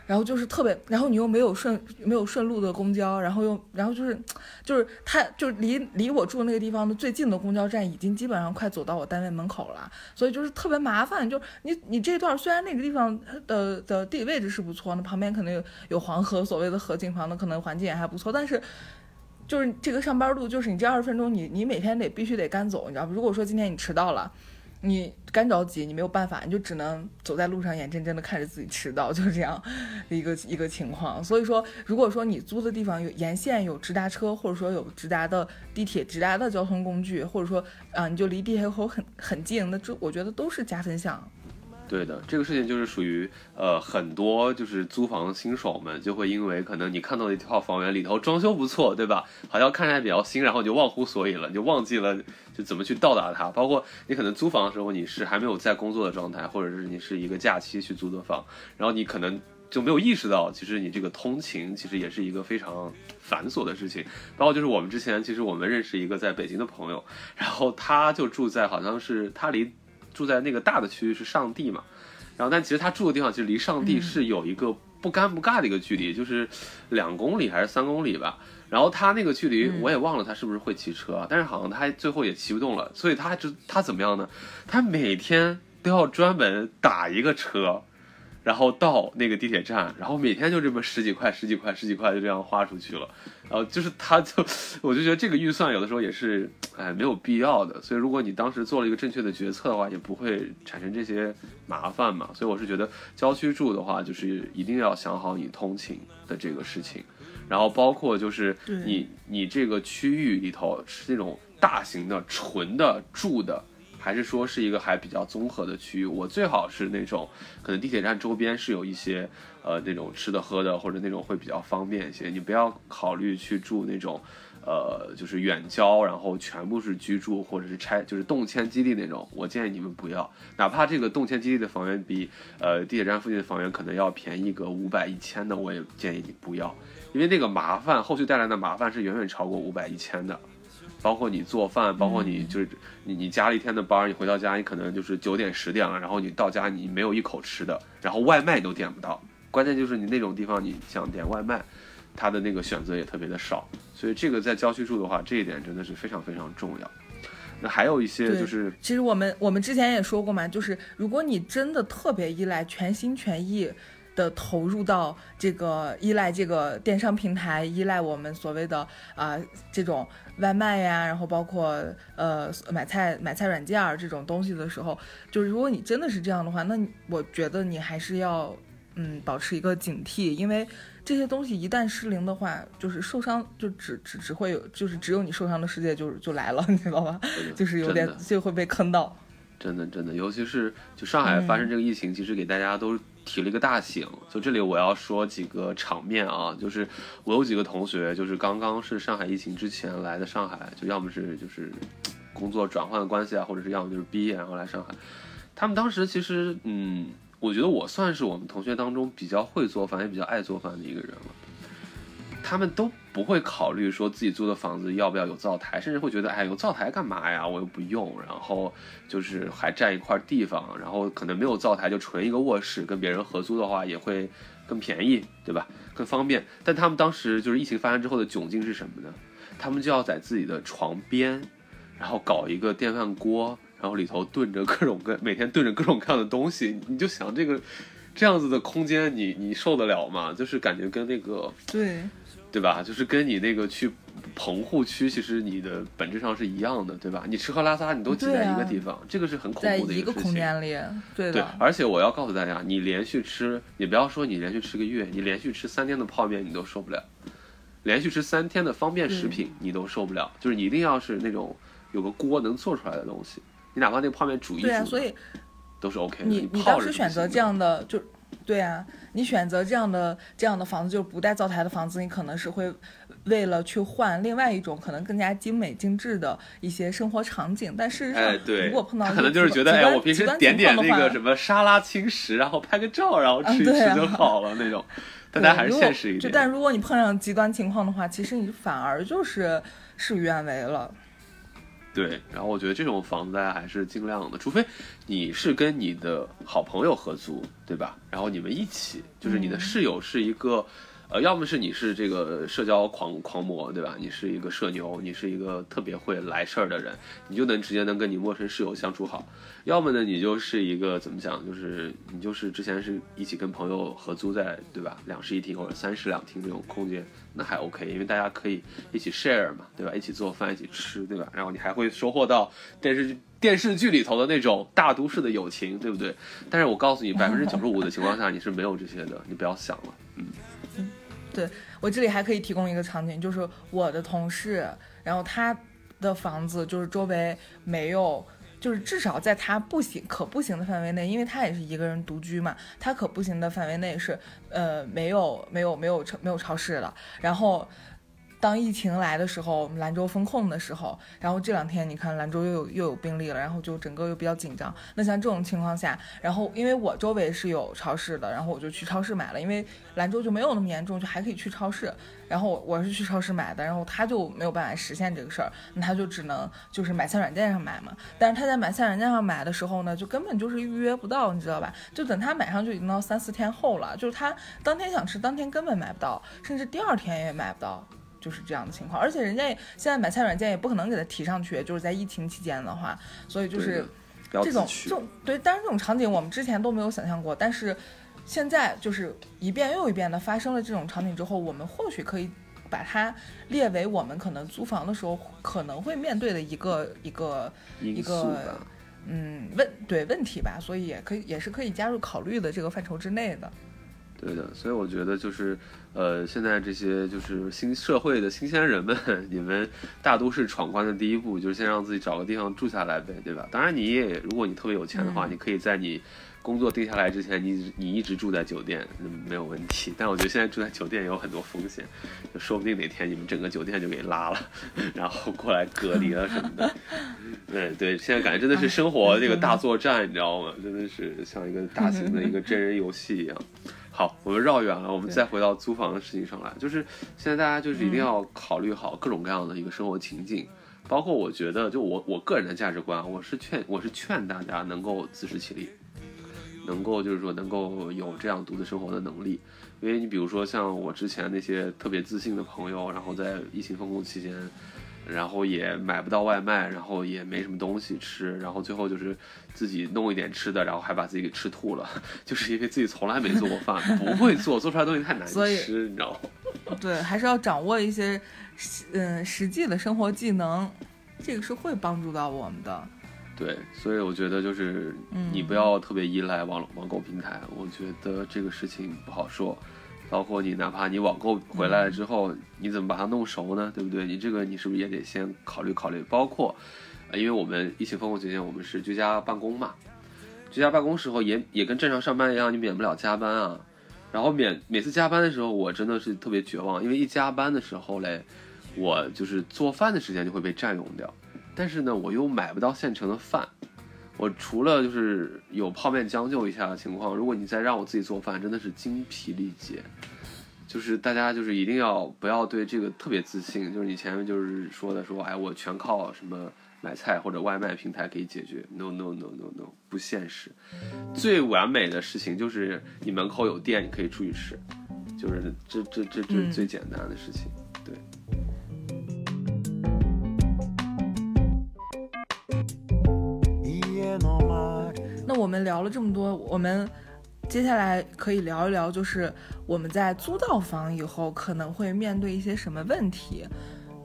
然后就是特别，然后你又没有顺没有顺路的公交，然后又然后就是，就是他就离离我住那个地方的最近的公交站已经基本上快走到我单位门口了，所以就是特别麻烦。就你你这段虽然那个地方的的地理位置是不错，那旁边可能有有黄河，所谓的河景房的可能环境也还不错，但是就是这个上班路，就是你这二十分钟你你每天得必须得干走，你知道不？如果说今天你迟到了。你干着急，你没有办法，你就只能走在路上，眼睁睁的看着自己迟到，就是这样一个一个情况。所以说，如果说你租的地方有沿线有直达车，或者说有直达的地铁、直达的交通工具，或者说啊，你就离地铁口很很近，那这我觉得都是加分项。对的，这个事情就是属于呃很多就是租房新手们就会因为可能你看到的一套房源里头装修不错，对吧？好像看起来比较新，然后你就忘乎所以了，就忘记了就怎么去到达它。包括你可能租房的时候你是还没有在工作的状态，或者是你是一个假期去租的房，然后你可能就没有意识到，其实你这个通勤其实也是一个非常繁琐的事情。包括就是我们之前其实我们认识一个在北京的朋友，然后他就住在好像是他离。住在那个大的区域是上地嘛，然后但其实他住的地方其实离上地是有一个不尴不尬的一个距离，就是两公里还是三公里吧。然后他那个距离我也忘了他是不是会骑车，但是好像他最后也骑不动了，所以他就他怎么样呢？他每天都要专门打一个车。然后到那个地铁站，然后每天就这么十几块、十几块、十几块就这样花出去了。然后就是他就，我就觉得这个预算有的时候也是，哎，没有必要的。所以如果你当时做了一个正确的决策的话，也不会产生这些麻烦嘛。所以我是觉得郊区住的话，就是一定要想好你通勤的这个事情，然后包括就是你你这个区域里头是那种大型的纯的住的。还是说是一个还比较综合的区域，我最好是那种可能地铁站周边是有一些呃那种吃的喝的，或者那种会比较方便一些。你不要考虑去住那种呃就是远郊，然后全部是居住或者是拆就是动迁基地那种。我建议你们不要，哪怕这个动迁基地的房源比呃地铁站附近的房源可能要便宜个五百一千的，我也建议你不要，因为那个麻烦后续带来的麻烦是远远超过五百一千的。包括你做饭，包括你就是你你加了一天的班，你回到家你可能就是九点十点了，然后你到家你没有一口吃的，然后外卖都点不到，关键就是你那种地方你想点外卖，它的那个选择也特别的少，所以这个在郊区住的话，这一点真的是非常非常重要。那还有一些就是，其实我们我们之前也说过嘛，就是如果你真的特别依赖，全心全意。的投入到这个依赖这个电商平台，依赖我们所谓的啊这种外卖呀，然后包括呃买菜买菜软件儿这种东西的时候，就是如果你真的是这样的话，那我觉得你还是要嗯保持一个警惕，因为这些东西一旦失灵的话，就是受伤就只只只会有就是只有你受伤的世界就就来了，你知道吧？就是有点就会被坑到。真的真的，尤其是就上海发生这个疫情，其实给大家都。提了一个大醒，就这里我要说几个场面啊，就是我有几个同学，就是刚刚是上海疫情之前来的上海，就要么是就是工作转换的关系啊，或者是要么就是毕业然后来上海。他们当时其实，嗯，我觉得我算是我们同学当中比较会做饭也比较爱做饭的一个人了。他们都不会考虑说自己租的房子要不要有灶台，甚至会觉得，哎，有灶台干嘛呀？我又不用，然后就是还占一块地方，然后可能没有灶台就纯一个卧室，跟别人合租的话也会更便宜，对吧？更方便。但他们当时就是疫情发生之后的窘境是什么呢？他们就要在自己的床边，然后搞一个电饭锅，然后里头炖着各种各每天炖着各种各样的东西，你就想这个这样子的空间，你你受得了吗？就是感觉跟那个对。对吧？就是跟你那个去棚户区，其实你的本质上是一样的，对吧？你吃喝拉撒你都挤在一个地方，这个是很恐怖的一个空间里，对对。而且我要告诉大家，你连续吃，你不要说你连续吃个月，你连续吃三天的泡面你都受不了，连续吃三天的方便食品你都受不了。就是你一定要是那种有个锅能做出来的东西，你哪怕那个泡面煮一煮，所以都是 OK 的。你你当时选择这样的就。对啊，你选择这样的这样的房子，就是不带灶台的房子，你可能是会为了去换另外一种可能更加精美精致的一些生活场景。但事实上，如果碰到可能就是觉得，哎，我平时点点那个什么沙拉轻食，然后拍个照，然后吃一吃就好了那种。大家还是现实一点。但如果你碰上极端情况的话，其实你反而就是事与愿违了。对，然后我觉得这种房子大家还是尽量的，除非你是跟你的好朋友合租，对吧？然后你们一起，就是你的室友是一个。呃，要么是你是这个社交狂狂魔，对吧？你是一个社牛，你是一个特别会来事儿的人，你就能直接能跟你陌生室友相处好。要么呢，你就是一个怎么讲，就是你就是之前是一起跟朋友合租在，对吧？两室一厅或者三室两厅这种空间，那还 OK，因为大家可以一起 share 嘛，对吧？一起做饭，一起吃，对吧？然后你还会收获到电视剧电视剧里头的那种大都市的友情，对不对？但是我告诉你，百分之九十五的情况下你是没有这些的，你不要想了，嗯。对我这里还可以提供一个场景，就是我的同事，然后他的房子就是周围没有，就是至少在他不行可步行的范围内，因为他也是一个人独居嘛，他可步行的范围内是呃没有没有没有超没有超市了，然后。当疫情来的时候，我们兰州封控的时候，然后这两天你看兰州又有又有病例了，然后就整个又比较紧张。那像这种情况下，然后因为我周围是有超市的，然后我就去超市买了，因为兰州就没有那么严重，就还可以去超市。然后我是去超市买的，然后他就没有办法实现这个事儿，那他就只能就是买菜软件上买嘛。但是他在买菜软件上买的时候呢，就根本就是预约不到，你知道吧？就等他买上就已经到三四天后了，就是他当天想吃，当天根本买不到，甚至第二天也买不到。就是这样的情况，而且人家现在买菜软件也不可能给他提上去，就是在疫情期间的话，所以就是这种这种对，但是这种场景我们之前都没有想象过，但是现在就是一遍又一遍的发生了这种场景之后，我们或许可以把它列为我们可能租房的时候可能会面对的一个一个一个嗯问对问题吧，所以也可以也是可以加入考虑的这个范畴之内的。对的，所以我觉得就是，呃，现在这些就是新社会的新鲜人们，你们大都市闯关的第一步就是先让自己找个地方住下来呗，对吧？当然，你也如果你特别有钱的话，你可以在你工作定下来之前，你你一直住在酒店，没有问题。但我觉得现在住在酒店也有很多风险，就说不定哪天你们整个酒店就给拉了，然后过来隔离了什么的。对对，现在感觉真的是生活这个大作战，你知道吗？真的是像一个大型的一个真人游戏一样。好，我们绕远了，我们再回到租房的事情上来。就是现在大家就是一定要考虑好各种各样的一个生活情境，包括我觉得，就我我个人的价值观，我是劝我是劝大家能够自食其力，能够就是说能够有这样独自生活的能力。因为你比如说像我之前那些特别自信的朋友，然后在疫情封控期间。然后也买不到外卖，然后也没什么东西吃，然后最后就是自己弄一点吃的，然后还把自己给吃吐了，就是因为自己从来没做过饭，不会做，做出来东西太难吃，你知道吗？对，还是要掌握一些，嗯，实际的生活技能，这个是会帮助到我们的。对，所以我觉得就是你不要特别依赖网网购平台，我觉得这个事情不好说。包括你，哪怕你网购回来了之后，你怎么把它弄熟呢？对不对？你这个你是不是也得先考虑考虑？包括，呃，因为我们疫情封控期间，我们是居家办公嘛，居家办公时候也也跟正常上班一样，你免不了加班啊。然后免每次加班的时候，我真的是特别绝望，因为一加班的时候嘞，我就是做饭的时间就会被占用掉，但是呢，我又买不到现成的饭。我除了就是有泡面将就一下的情况，如果你再让我自己做饭，真的是精疲力竭。就是大家就是一定要不要对这个特别自信，就是你前面就是说的说，哎，我全靠什么买菜或者外卖平台可以解决？No No No No No，不现实。最完美的事情就是你门口有店，你可以出去吃，就是这这这这是最简单的事情。那我们聊了这么多，我们接下来可以聊一聊，就是我们在租到房以后可能会面对一些什么问题。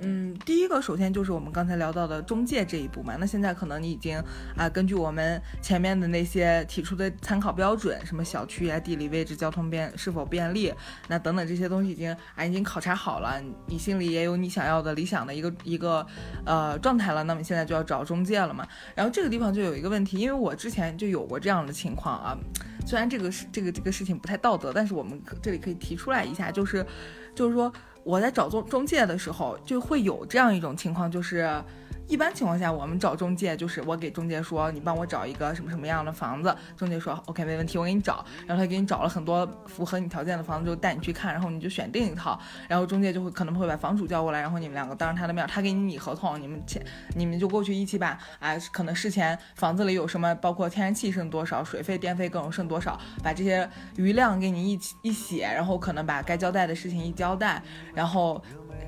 嗯，第一个首先就是我们刚才聊到的中介这一步嘛。那现在可能你已经啊，根据我们前面的那些提出的参考标准，什么小区啊、地理位置、交通便是否便利，那等等这些东西已经啊已经考察好了，你心里也有你想要的理想的一个一个呃状态了。那么现在就要找中介了嘛。然后这个地方就有一个问题，因为我之前就有过这样的情况啊，虽然这个是这个这个事情不太道德，但是我们这里可以提出来一下，就是就是说。我在找中中介的时候，就会有这样一种情况，就是。一般情况下，我们找中介就是我给中介说，你帮我找一个什么什么样的房子。中介说 OK 没问题，我给你找。然后他给你找了很多符合你条件的房子，就带你去看，然后你就选定一套。然后中介就会可能会把房主叫过来，然后你们两个当着他的面，他给你拟合同，你们签，你们就过去一起把，哎，可能事前房子里有什么，包括天然气剩多少，水费、电费各种剩多少，把这些余量给你一起一写，然后可能把该交代的事情一交代，然后。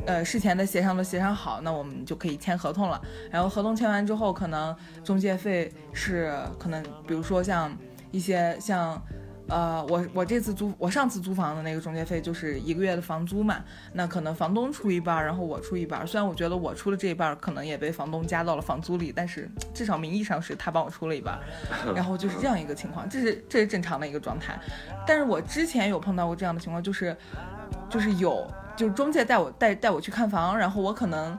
呃，事前的协商都协商好，那我们就可以签合同了。然后合同签完之后，可能中介费是可能，比如说像一些像，呃，我我这次租我上次租房的那个中介费就是一个月的房租嘛，那可能房东出一半，然后我出一半。虽然我觉得我出的这一半可能也被房东加到了房租里，但是至少名义上是他帮我出了一半。然后就是这样一个情况，这是这是正常的一个状态。但是我之前有碰到过这样的情况，就是就是有。就是中介带我带带我去看房，然后我可能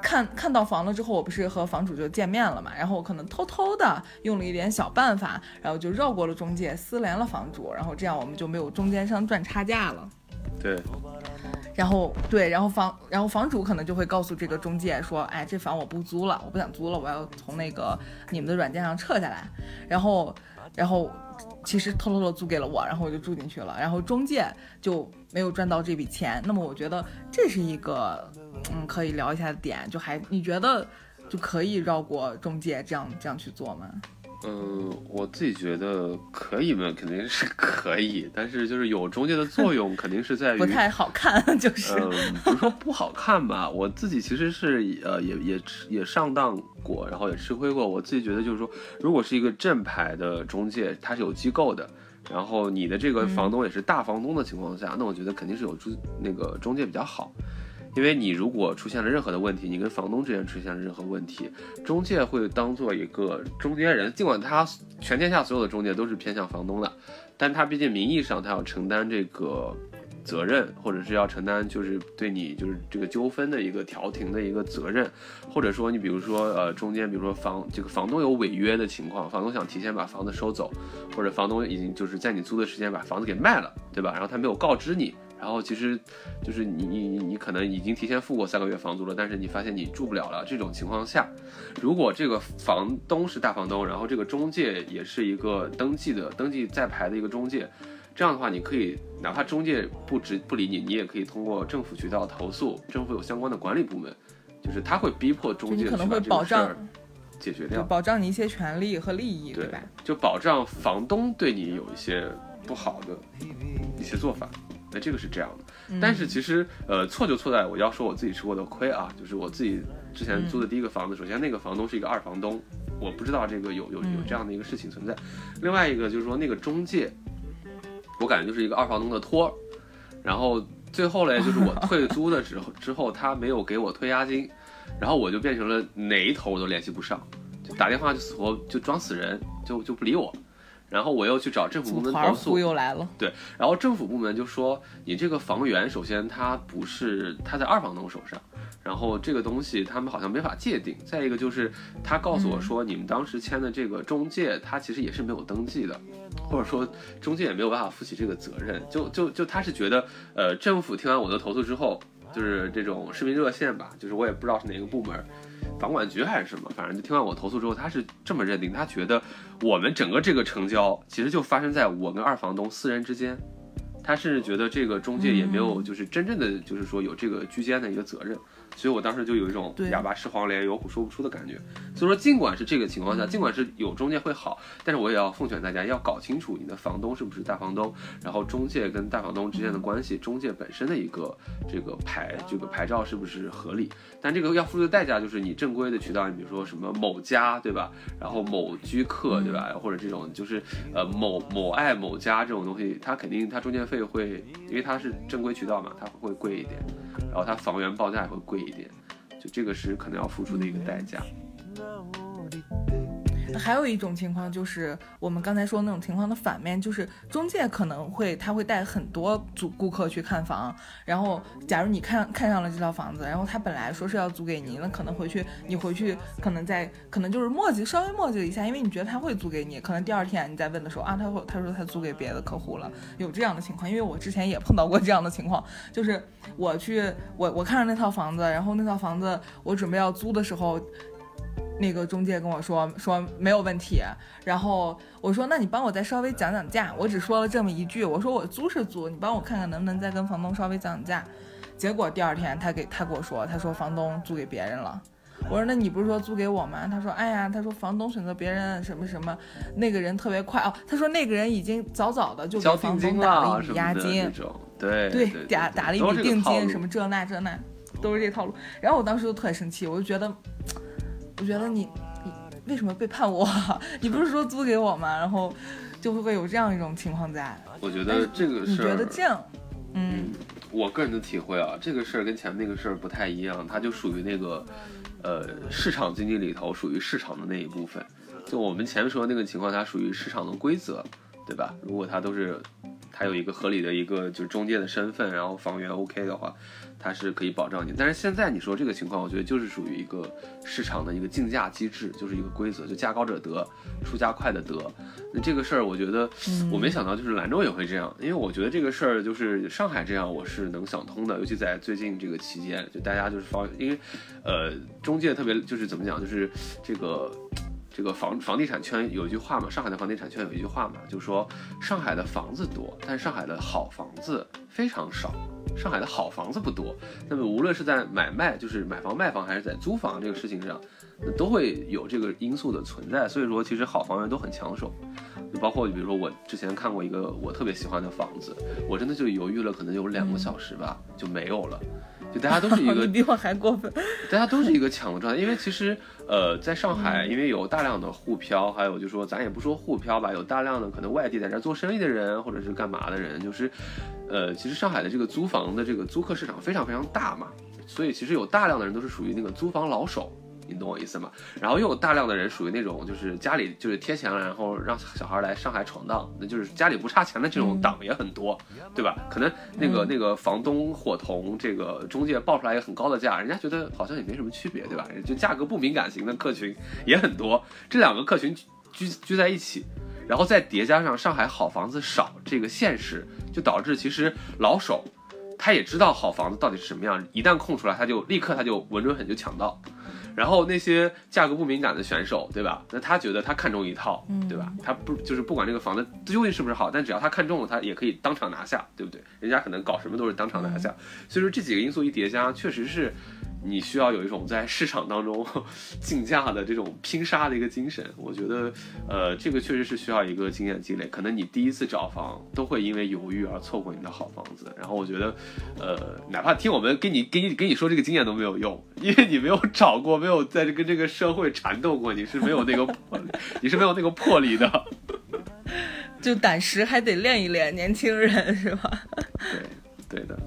看看到房了之后，我不是和房主就见面了嘛，然后我可能偷偷的用了一点小办法，然后就绕过了中介，私联了房主，然后这样我们就没有中间商赚差价了。对。然后对，然后房然后房主可能就会告诉这个中介说，哎，这房我不租了，我不想租了，我要从那个你们的软件上撤下来，然后然后。其实偷偷的租给了我，然后我就住进去了，然后中介就没有赚到这笔钱。那么我觉得这是一个，嗯，可以聊一下的点。就还你觉得就可以绕过中介这样这样去做吗？嗯，我自己觉得可以嘛，肯定是可以，但是就是有中介的作用，肯定是在于不太好看，就是，嗯，不是说不好看吧，我自己其实是呃也也也上当过，然后也吃亏过，我自己觉得就是说，如果是一个正牌的中介，它是有机构的。然后你的这个房东也是大房东的情况下，那我觉得肯定是有中那个中介比较好。因为你如果出现了任何的问题，你跟房东之间出现了任何问题，中介会当做一个中间人，尽管他全天下所有的中介都是偏向房东的，但他毕竟名义上他要承担这个责任，或者是要承担就是对你就是这个纠纷的一个调停的一个责任，或者说你比如说呃中间比如说房这个房东有违约的情况，房东想提前把房子收走，或者房东已经就是在你租的时间把房子给卖了，对吧？然后他没有告知你。然后其实，就是你你你你可能已经提前付过三个月房租了，但是你发现你住不了了。这种情况下，如果这个房东是大房东，然后这个中介也是一个登记的、登记在牌的一个中介，这样的话，你可以哪怕中介不直不理你，你也可以通过政府渠道投诉，政府有相关的管理部门，就是他会逼迫中介去把这个事儿解决掉，保障你一些权利和利益，对吧？就保障房东对你有一些不好的一些做法。那这个是这样的，但是其实，呃，错就错在我要说我自己吃过的亏啊，就是我自己之前租的第一个房子，首先那个房东是一个二房东，我不知道这个有有有这样的一个事情存在。另外一个就是说那个中介，我感觉就是一个二房东的托，然后最后嘞就是我退租的时候 之后，他没有给我退押金，然后我就变成了哪一头我都联系不上，就打电话就死活就装死人，就就不理我。然后我又去找政府部门投诉，又来了。对，然后政府部门就说，你这个房源首先它不是它在二房东手上，然后这个东西他们好像没法界定。再一个就是他告诉我说，你们当时签的这个中介，他其实也是没有登记的，或者说中介也没有办法负起这个责任。就就就他是觉得，呃，政府听完我的投诉之后，就是这种市民热线吧，就是我也不知道是哪个部门。房管局还是什么，反正就听完我投诉之后，他是这么认定，他觉得我们整个这个成交其实就发生在我跟二房东四人之间，他甚至觉得这个中介也没有就是真正的就是说有这个居间的一个责任。所以我当时就有一种哑巴吃黄连，有苦说不出的感觉。所以说，尽管是这个情况下，尽管是有中介会好，但是我也要奉劝大家要搞清楚你的房东是不是大房东，然后中介跟大房东之间的关系，中介本身的一个这个牌这个牌照是不是合理。但这个要付出的代价就是你正规的渠道，你比如说什么某家对吧，然后某居客对吧，或者这种就是呃某某爱某家这种东西，它肯定它中介费会，因为它是正规渠道嘛，它会贵一点。然后它房源报价也会贵一点，就这个是可能要付出的一个代价。还有一种情况就是我们刚才说那种情况的反面，就是中介可能会他会带很多租顾客去看房，然后假如你看看上了这套房子，然后他本来说是要租给你，那可能回去你回去可能在可能就是墨迹稍微墨迹了一下，因为你觉得他会租给你，可能第二天你再问的时候啊，他会他说他租给别的客户了，有这样的情况，因为我之前也碰到过这样的情况，就是我去我我看上那套房子，然后那套房子我准备要租的时候。那个中介跟我说说没有问题，然后我说那你帮我再稍微讲讲价，我只说了这么一句，我说我租是租，你帮我看看能不能再跟房东稍微讲讲价。结果第二天他给他跟我说，他说房东租给别人了。我说那你不是说租给我吗？他说哎呀，他说房东选择别人什么什么，那个人特别快哦。他说那个人已经早早的就给房东打了一笔押金，对对打打了一笔定金，什么这那这那，都是这套路。然后我当时就特别生气，我就觉得。我觉得你你为什么背叛我？你不是说租给我吗？然后就会会有这样一种情况在。我觉得这个事儿，你觉得这样？嗯，我个人的体会啊，这个事儿跟前面那个事儿不太一样，它就属于那个呃市场经济里头属于市场的那一部分。就我们前面说的那个情况，它属于市场的规则，对吧？如果它都是它有一个合理的一个就是中介的身份，然后房源 OK 的话。它是可以保障你，但是现在你说这个情况，我觉得就是属于一个市场的一个竞价机制，就是一个规则，就价高者得，出价快的得。那这个事儿，我觉得我没想到，就是兰州也会这样，因为我觉得这个事儿就是上海这样，我是能想通的。尤其在最近这个期间，就大家就是房，因为呃中介特别就是怎么讲，就是这个这个房房地产圈有一句话嘛，上海的房地产圈有一句话嘛，就是说上海的房子多，但上海的好房子非常少。上海的好房子不多，那么无论是在买卖，就是买房卖房，还是在租房这个事情上，那都会有这个因素的存在。所以说，其实好房源都很抢手，就包括比如说我之前看过一个我特别喜欢的房子，我真的就犹豫了，可能有两个小时吧，就没有了。就大家都是一个，你比我还过分，大家都是一个抢的状态。因为其实，呃，在上海，因为有大量的沪漂，还有就说咱也不说沪漂吧，有大量的可能外地在这做生意的人，或者是干嘛的人，就是，呃，其实上海的这个租房的这个租客市场非常非常大嘛，所以其实有大量的人都是属于那个租房老手。你懂我意思吗？然后又有大量的人属于那种，就是家里就是贴钱了，然后让小孩来上海闯荡，那就是家里不差钱的这种党也很多，对吧？可能那个那个房东伙同这个中介报出来一个很高的价，人家觉得好像也没什么区别，对吧？就价格不敏感型的客群也很多，这两个客群聚聚在一起，然后再叠加上上海好房子少这个现实，就导致其实老手他也知道好房子到底是什么样，一旦空出来，他就立刻他就稳准狠就抢到。然后那些价格不敏感的选手，对吧？那他觉得他看中一套，对吧？他不就是不管这个房子究竟是不是好，但只要他看中了，他也可以当场拿下，对不对？人家可能搞什么都是当场拿下，所以说这几个因素一叠加，确实是。你需要有一种在市场当中 竞价的这种拼杀的一个精神，我觉得，呃，这个确实是需要一个经验积累。可能你第一次找房都会因为犹豫而错过你的好房子。然后我觉得，呃，哪怕听我们跟你给你跟你说这个经验都没有用，因为你没有找过，没有在这跟这个社会缠斗过，你是没有那个魄力，你是没有那个魄力的。就胆识还得练一练，年轻人是吧？对，对的。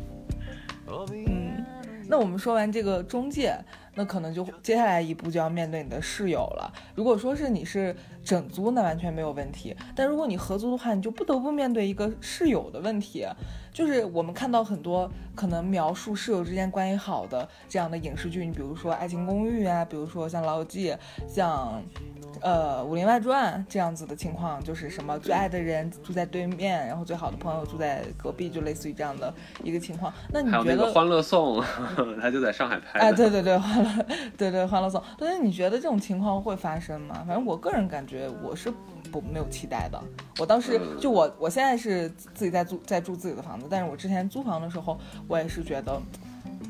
那我们说完这个中介，那可能就接下来一步就要面对你的室友了。如果说是你是整租，那完全没有问题。但如果你合租的话，你就不得不面对一个室友的问题。就是我们看到很多可能描述室友之间关系好的这样的影视剧，你比如说《爱情公寓》啊，比如说像《老友记》，像。呃，《武林外传》这样子的情况，就是什么最爱的人住在对面，然后最好的朋友住在隔壁，就类似于这样的一个情况。那你觉得？还有那个《欢乐颂》，他就在上海拍的。哎，对对对，欢乐，对对欢乐颂。所以你觉得这种情况会发生吗？反正我个人感觉我是不没有期待的。我当时就我我现在是自己在租在住自己的房子，但是我之前租房的时候，我也是觉得。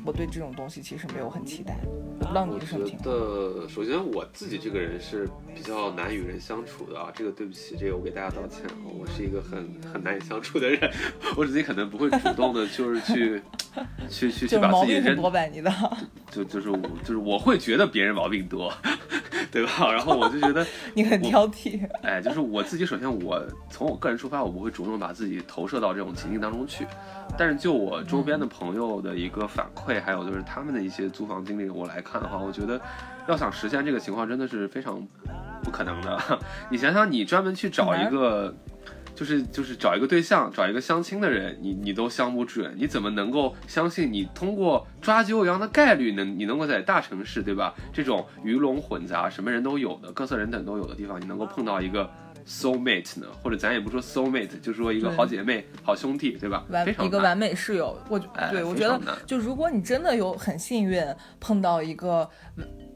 我对这种东西其实没有很期待，我不知道你是什么情况。的，首先我自己这个人是比较难与人相处的啊，这个对不起，这个我给大家道歉啊，我是一个很很难以相处的人，我自己可能不会主动的，就是去去去 去把自己人多吧，你的，就就是我就是我会觉得别人毛病多，对吧？然后我就觉得 你很挑剔，哎，就是我自己，首先我从我个人出发，我不会主动把自己投射到这种情境当中去。但是就我周边的朋友的一个反馈，还有就是他们的一些租房经历，我来看的话，我觉得要想实现这个情况，真的是非常不可能的。你想想，你专门去找一个，就是就是找一个对象，找一个相亲的人，你你都相不准，你怎么能够相信你通过抓阄一样的概率能你能够在大城市，对吧？这种鱼龙混杂，什么人都有的，各色人等都有的地方，你能够碰到一个。soul mate 呢，或者咱也不说 soul mate，就说一个好姐妹、好兄弟，对吧？完一个完美室友，我对我觉得，就如果你真的有很幸运碰到一个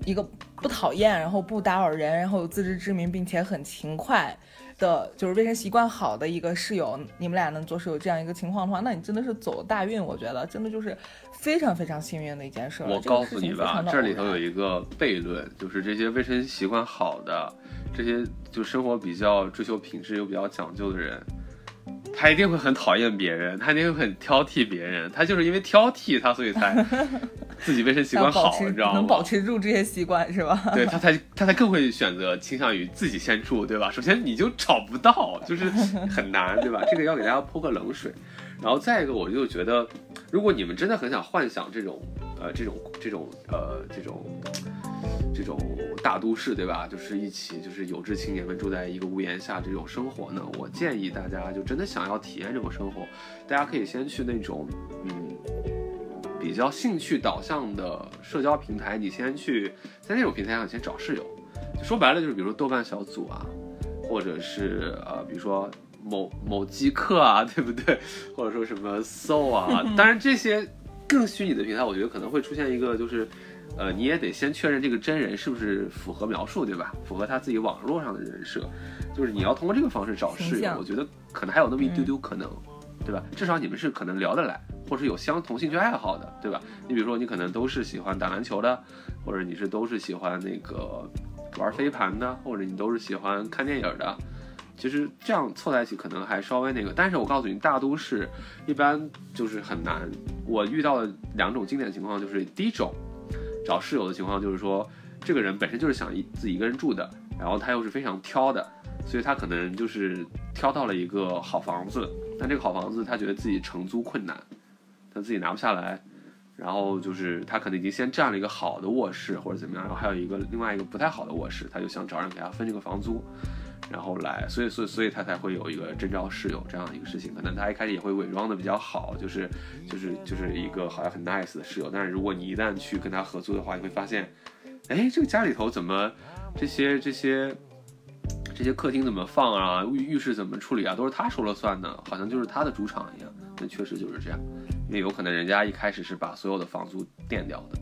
一个不讨厌，然后不打扰人，然后有自知之明，并且很勤快的，就是卫生习惯好的一个室友，你们俩能做室友这样一个情况的话，那你真的是走大运，我觉得真的就是非常非常幸运的一件事。我告诉你吧，这里头有一个悖论，就是这些卫生习惯好的。这些就生活比较追求品质又比较讲究的人，他一定会很讨厌别人，他一定会很挑剔别人，他就是因为挑剔他，所以才 自己卫生习惯好，你知道吗？能保持住这些习惯是吧？对 他才他才更会选择倾向于自己先住，对吧？首先你就找不到，就是很难，对吧？这个要给大家泼个冷水。然后再一个，我就觉得，如果你们真的很想幻想这种呃这种这种呃这种。这种大都市，对吧？就是一起，就是有志青年们住在一个屋檐下这种生活呢。我建议大家，就真的想要体验这种生活，大家可以先去那种，嗯，比较兴趣导向的社交平台。你先去在那种平台上先找室友，说白了就是，比如说豆瓣小组啊，或者是呃，比如说某某机客啊，对不对？或者说什么 So 啊，当然这些更虚拟的平台，我觉得可能会出现一个就是。呃，你也得先确认这个真人是不是符合描述，对吧？符合他自己网络上的人设，就是你要通过这个方式找室友，我觉得可能还有那么一丢丢可能，对吧？至少你们是可能聊得来，或是有相同兴趣爱好的，对吧？你比如说你可能都是喜欢打篮球的，或者你是都是喜欢那个玩飞盘的，或者你都是喜欢看电影的，其实这样凑在一起可能还稍微那个，但是我告诉你，大都市一般就是很难。我遇到的两种经典情况就是第一种，找室友的情况就是说，这个人本身就是想一自己一个人住的，然后他又是非常挑的，所以他可能就是挑到了一个好房子，但这个好房子他觉得自己承租困难，他自己拿不下来。然后就是他可能已经先占了一个好的卧室或者怎么样，然后还有一个另外一个不太好的卧室，他就想找人给他分这个房租，然后来，所以所以所以他才会有一个征召室友这样的一个事情。可能他一开始也会伪装的比较好，就是就是就是一个好像很 nice 的室友，但是如果你一旦去跟他合租的话，你会发现，哎，这个家里头怎么这些这些这些客厅怎么放啊，浴浴室怎么处理啊，都是他说了算的，好像就是他的主场一样。那确实就是这样。因为有可能人家一开始是把所有的房租垫掉的，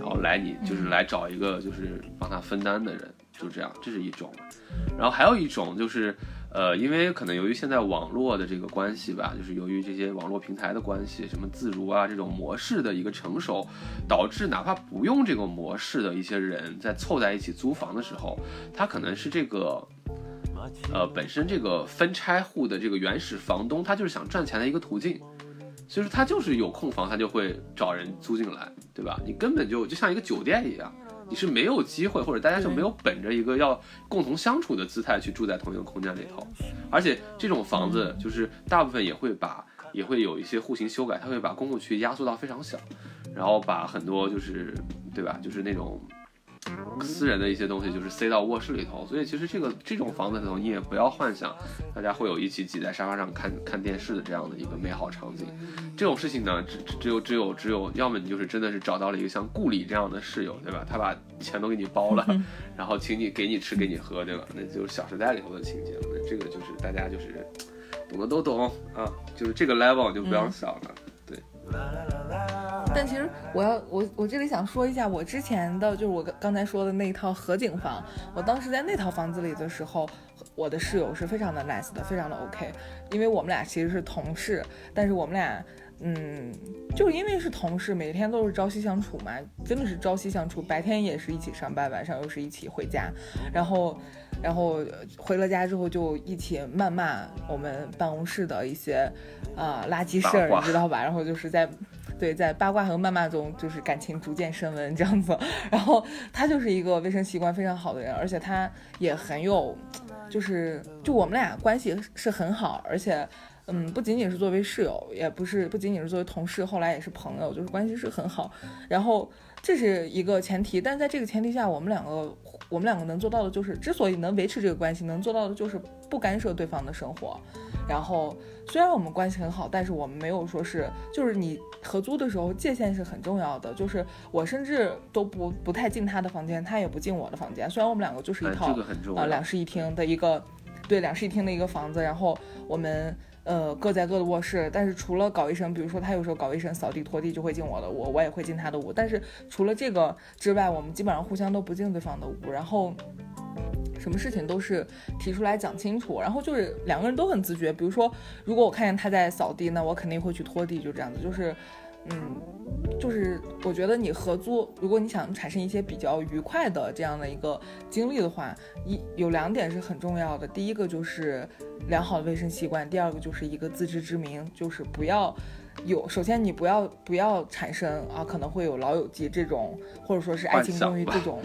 然后来你就是来找一个就是帮他分担的人，就这样，这是一种。然后还有一种就是，呃，因为可能由于现在网络的这个关系吧，就是由于这些网络平台的关系，什么自如啊这种模式的一个成熟，导致哪怕不用这个模式的一些人在凑在一起租房的时候，他可能是这个，呃，本身这个分拆户的这个原始房东，他就是想赚钱的一个途径。所以说他就是有空房，他就会找人租进来，对吧？你根本就就像一个酒店一样，你是没有机会，或者大家就没有本着一个要共同相处的姿态去住在同一个空间里头。而且这种房子就是大部分也会把也会有一些户型修改，它会把公共区压缩到非常小，然后把很多就是对吧？就是那种。私人的一些东西就是塞到卧室里头，所以其实这个这种房子里头你也不要幻想大家会有一起挤在沙发上看看电视的这样的一个美好场景。这种事情呢，只只有只有只有，要么你就是真的是找到了一个像顾里这样的室友，对吧？他把钱都给你包了，然后请你给你吃给你喝，对吧？那就是《小时代》里头的情节了。那这个就是大家就是懂的都懂啊，就是这个 level 就不要想了，对。但其实我要我我这里想说一下，我之前的就是我刚刚才说的那一套合景房，我当时在那套房子里的时候，我的室友是非常的 nice 的，非常的 OK，因为我们俩其实是同事，但是我们俩嗯，就是因为是同事，每天都是朝夕相处嘛，真的是朝夕相处，白天也是一起上班，晚上又是一起回家，然后然后回了家之后就一起谩骂我们办公室的一些啊垃圾事儿，你知道吧？然后就是在。对，在八卦和谩骂中，就是感情逐渐升温这样子。然后他就是一个卫生习惯非常好的人，而且他也很有，就是就我们俩关系是很好，而且，嗯，不仅仅是作为室友，也不是不仅仅是作为同事，后来也是朋友，就是关系是很好。然后这是一个前提，但在这个前提下，我们两个我们两个能做到的就是，之所以能维持这个关系，能做到的就是不干涉对方的生活。然后虽然我们关系很好，但是我们没有说是，就是你合租的时候界限是很重要的。就是我甚至都不不太进他的房间，他也不进我的房间。虽然我们两个就是一套呃两室一厅的一个，对两室一厅的一个房子，然后我们呃各在各的卧室，但是除了搞卫生，比如说他有时候搞卫生、扫地、拖地就会进我的屋，我也会进他的屋。但是除了这个之外，我们基本上互相都不进对方的屋。然后。什么事情都是提出来讲清楚，然后就是两个人都很自觉。比如说，如果我看见他在扫地，那我肯定会去拖地，就这样子。就是，嗯，就是我觉得你合租，如果你想产生一些比较愉快的这样的一个经历的话，一有两点是很重要的。第一个就是良好的卫生习惯，第二个就是一个自知之明，就是不要。有，首先你不要不要产生啊，可能会有老友记这种，或者说是爱情公寓这种，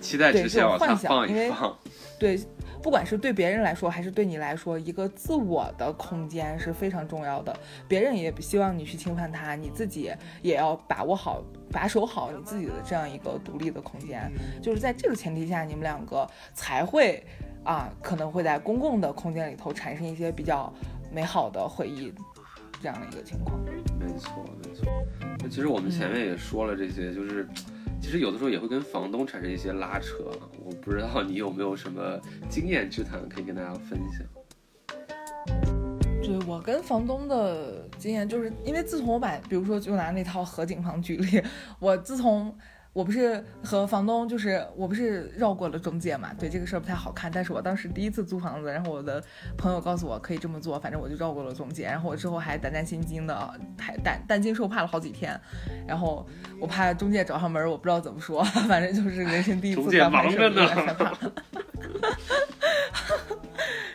期待这种幻想，因为放。对，不管是对别人来说还是对你来说，一个自我的空间是非常重要的。别人也不希望你去侵犯他，你自己也要把握好、把守好你自己的这样一个独立的空间。就是在这个前提下，你们两个才会啊，可能会在公共的空间里头产生一些比较美好的回忆。这样的一个情况，没错没错。那其实我们前面也说了这些，就是其实有的时候也会跟房东产生一些拉扯。我不知道你有没有什么经验之谈可以跟大家分享。对我跟房东的经验，就是因为自从我把，比如说就拿那套河景房举例，我自从。我不是和房东，就是我不是绕过了中介嘛？对这个事儿不太好看。但是我当时第一次租房子，然后我的朋友告诉我可以这么做，反正我就绕过了中介。然后我之后还胆战心惊的，还胆胆惊受怕了好几天。然后我怕中介找上门，我不知道怎么说，反正就是人生第一次中介忙着呢，害怕。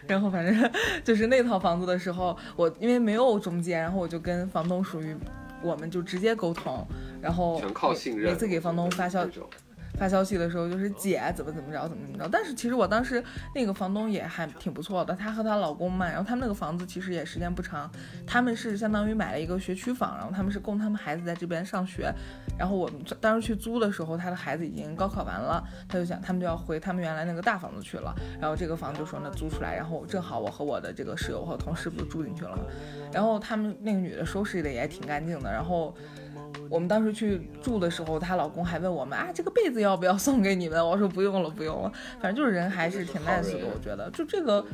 然后反正就是那套房子的时候，我因为没有中介，然后我就跟房东属于，我们就直接沟通，然后全靠信任。每次给房东发消发消息的时候，就是姐怎么怎么着，怎么怎么着。但是其实我当时那个房东也还挺不错的，她和她老公嘛，然后他们那个房子其实也时间不长，他们是相当于买了一个学区房，然后他们是供他们孩子在这边上学。然后我们当时去租的时候，他的孩子已经高考完了，他就想他们就要回他们原来那个大房子去了。然后这个房子就说那租出来，然后正好我和我的这个室友和同事不住进去了嘛。然后他们那个女的收拾的也挺干净的。然后我们当时去住的时候，她老公还问我们啊，这个被子要不要送给你们？我说不用了，不用了。反正就是人还是挺 nice 的，我觉得就这个，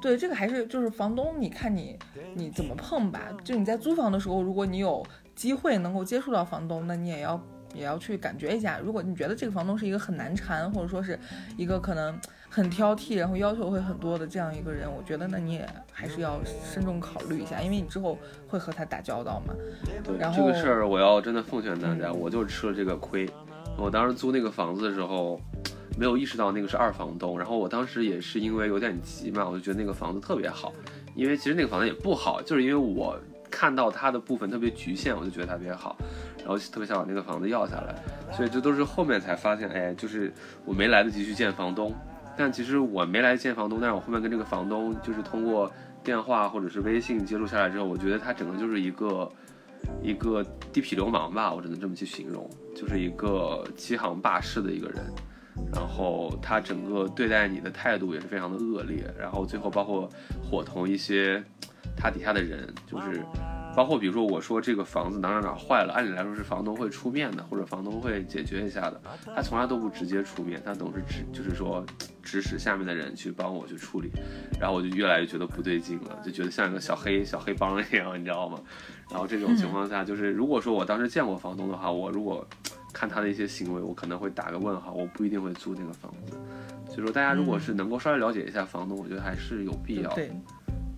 对这个还是就是房东，你看你你怎么碰吧。就你在租房的时候，如果你有。机会能够接触到房东，那你也要也要去感觉一下。如果你觉得这个房东是一个很难缠，或者说是一个可能很挑剔，然后要求会很多的这样一个人，我觉得那你也还是要慎重考虑一下，因为你之后会和他打交道嘛。对，然后这个事儿我要真的奉劝大家，我就吃了这个亏。我当时租那个房子的时候，没有意识到那个是二房东，然后我当时也是因为有点急嘛，我就觉得那个房子特别好，因为其实那个房子也不好，就是因为我。看到它的部分特别局限，我就觉得它特别好，然后特别想把那个房子要下来，所以这都是后面才发现，哎，就是我没来得及去见房东，但其实我没来见房东，但是我后面跟这个房东就是通过电话或者是微信接触下来之后，我觉得他整个就是一个一个地痞流氓吧，我只能这么去形容，就是一个欺行霸市的一个人，然后他整个对待你的态度也是非常的恶劣，然后最后包括伙同一些。他底下的人就是，包括比如说我说这个房子哪哪哪坏了，按理来说是房东会出面的，或者房东会解决一下的，他从来都不直接出面，他总是指就是说指使下面的人去帮我去处理，然后我就越来越觉得不对劲了，就觉得像一个小黑小黑帮一样，你知道吗？然后这种情况下，就是如果说我当时见过房东的话，我如果看他的一些行为，我可能会打个问号，我不一定会租那个房子。所以说大家如果是能够稍微了解一下房东，我觉得还是有必要。对，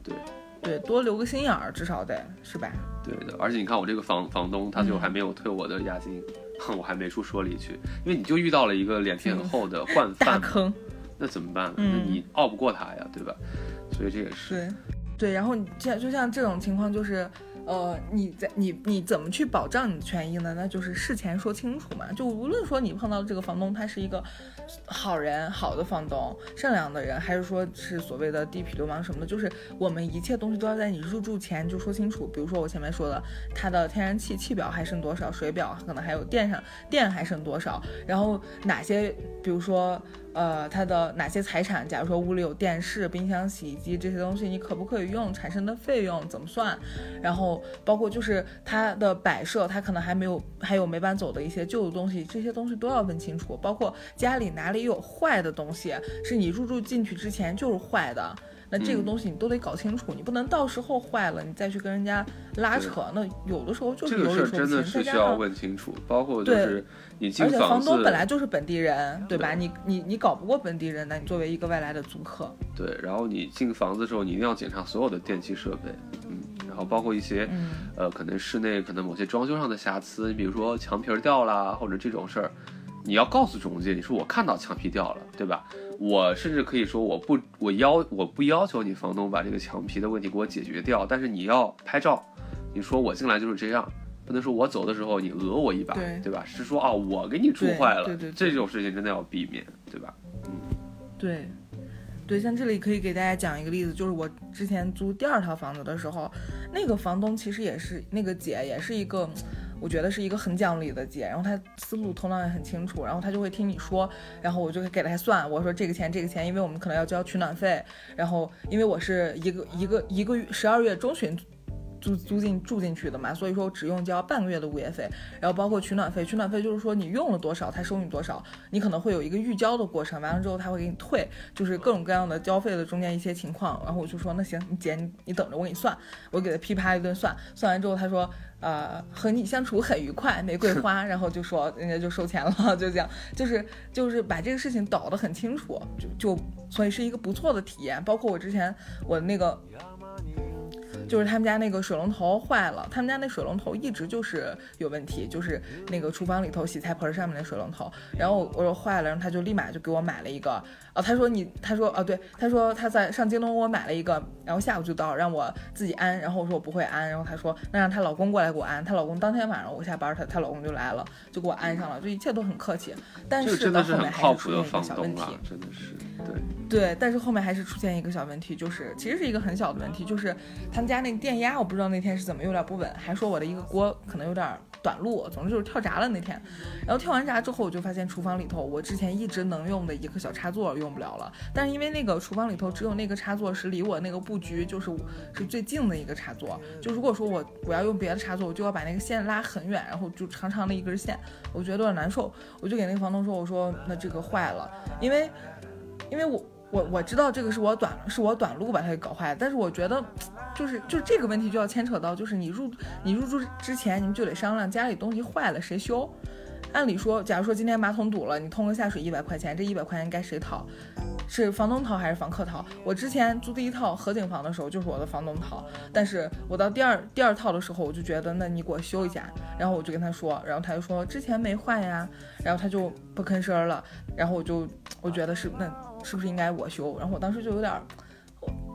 对。对，多留个心眼儿，至少得是吧？对的，而且你看我这个房房东，他就还没有退我的押金，哼，我还没处说理去，因为你就遇到了一个脸皮很厚的惯犯，大坑，那怎么办？那你拗不过他呀，对吧？所以这也是对，对，然后你像就像这种情况就是。呃，你在你你怎么去保障你的权益呢？那就是事前说清楚嘛。就无论说你碰到这个房东，他是一个好人、好的房东、善良的人，还是说是所谓的地痞流氓什么的，就是我们一切东西都要在你入住前就说清楚。比如说我前面说的，他的天然气气表还剩多少，水表可能还有电上电还剩多少，然后哪些，比如说。呃，他的哪些财产？假如说屋里有电视、冰箱、洗衣机这些东西，你可不可以用？产生的费用怎么算？然后包括就是它的摆设，它可能还没有，还有没搬走的一些旧的东西，这些东西都要问清楚。包括家里哪里有坏的东西，是你入住进去之前就是坏的。那这个东西你都得搞清楚，你不能到时候坏了你再去跟人家拉扯。那有的时候就是有理说不清，是需要问清楚。包括就是你进房子，而且房东本来就是本地人，对吧？你你你搞不过本地人，那你作为一个外来的租客，对。然后你进房子的时候，你一定要检查所有的电器设备，嗯，然后包括一些，呃，可能室内可能某些装修上的瑕疵，你比如说墙皮掉啦，或者这种事儿，你要告诉中介，你说我看到墙皮掉了，对吧？我甚至可以说，我不，我要我不要求你房东把这个墙皮的问题给我解决掉，但是你要拍照，你说我进来就是这样，不能说我走的时候你讹我一把，对吧？是说啊，我给你住坏了，对对这种事情真的要避免，对吧？嗯，对，对，像这里可以给大家讲一个例子，就是我之前租第二套房子的时候，那个房东其实也是那个姐，也是一个。我觉得是一个很讲理的姐，然后她思路头脑也很清楚，然后她就会听你说，然后我就会给她算，我说这个钱这个钱，因为我们可能要交取暖费，然后因为我是一个一个一个月十二月中旬。租租进住进去的嘛，所以说只用交半个月的物业费，然后包括取暖费，取暖费就是说你用了多少，他收你多少，你可能会有一个预交的过程，完了之后他会给你退，就是各种各样的交费的中间一些情况，然后我就说那行，你姐你你等着我给你算，我给他噼啪一顿算，算完之后他说呃和你相处很愉快，玫瑰花，然后就说人家就收钱了，就这样，就是就是把这个事情导得很清楚，就就所以是一个不错的体验，包括我之前我那个。就是他们家那个水龙头坏了，他们家那水龙头一直就是有问题，就是那个厨房里头洗菜盆上面的水龙头。然后我说坏了，然后他就立马就给我买了一个。哦，他说你，他说哦，对，他说他在上京东给我买了一个，然后下午就到，让我自己安。然后我说我不会安，然后他说那让她老公过来给我安。她老公当天晚上我下班，她她老公就来了，就给我安上了，就一切都很客气。但是到后面还是出现一个小问题，真的是对对，但是后面还是出现一个小问题，就是其实是一个很小的问题，就是他们家那电压，我不知道那天是怎么有点不稳，还说我的一个锅可能有点。短路，总之就是跳闸了那天，然后跳完闸之后，我就发现厨房里头我之前一直能用的一个小插座用不了了。但是因为那个厨房里头只有那个插座是离我那个布局就是是最近的一个插座，就如果说我我要用别的插座，我就要把那个线拉很远，然后就长长的一根线，我觉得有点难受。我就给那个房东说，我说那这个坏了，因为因为我。我我知道这个是我短是我短路把它给搞坏了，但是我觉得，就是就这个问题就要牵扯到，就是你入你入住之前你们就得商量家里东西坏了谁修。按理说，假如说今天马桶堵了，你通个下水一百块钱，这一百块钱该谁掏？是房东掏还是房客掏？我之前租第一套合景房的时候就是我的房东掏，但是我到第二第二套的时候我就觉得那你给我修一下，然后我就跟他说，然后他就说之前没坏呀，然后他就不吭声了，然后我就我觉得是那。是不是应该我修？然后我当时就有点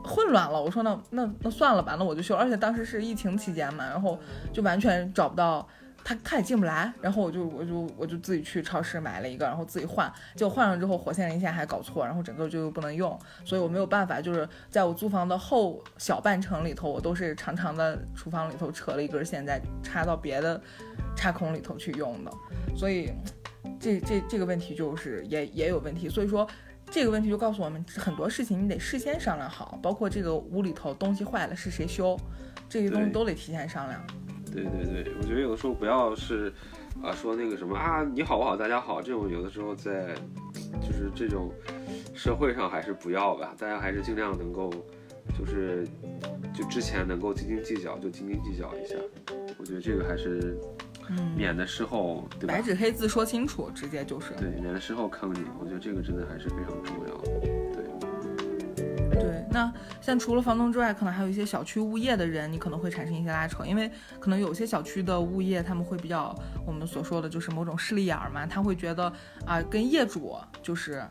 混乱了。我说那那那算了吧，那我就修。而且当时是疫情期间嘛，然后就完全找不到他，他也进不来。然后我就我就我就自己去超市买了一个，然后自己换。结果换上之后，火线连线还搞错，然后整个就不能用。所以我没有办法，就是在我租房的后小半程里头，我都是长长的厨房里头扯了一根线，再插到别的插孔里头去用的。所以这这这个问题就是也也有问题。所以说。这个问题就告诉我们很多事情，你得事先商量好，包括这个屋里头东西坏了是谁修，这些东西都得提前商量。对对对，我觉得有的时候不要是啊说那个什么啊你好不好大家好这种，有的时候在就是这种社会上还是不要吧，大家还是尽量能够就是就之前能够斤斤计较就斤斤计较一下，我觉得这个还是。免得事后对吧？白纸黑字说清楚，直接就是对，免得事后坑你。我觉得这个真的还是非常重要对，那像除了房东之外，可能还有一些小区物业的人，你可能会产生一些拉扯，因为可能有些小区的物业他们会比较我们所说的就是某种势利眼嘛，他会觉得啊，跟业主就是。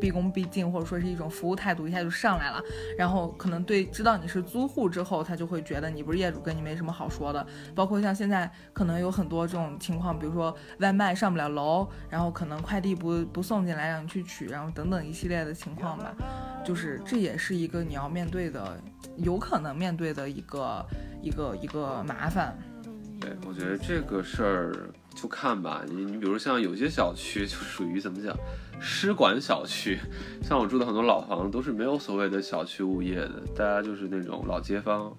毕恭毕敬，或者说是一种服务态度，一下就上来了。然后可能对知道你是租户之后，他就会觉得你不是业主，跟你没什么好说的。包括像现在可能有很多这种情况，比如说外卖上不了楼，然后可能快递不不送进来让你去取，然后等等一系列的情况吧。就是这也是一个你要面对的，有可能面对的一个一个一个麻烦。对，我觉得这个事儿。就看吧，你你比如像有些小区就属于怎么讲，失管小区，像我住的很多老房子都是没有所谓的小区物业的，大家就是那种老街坊。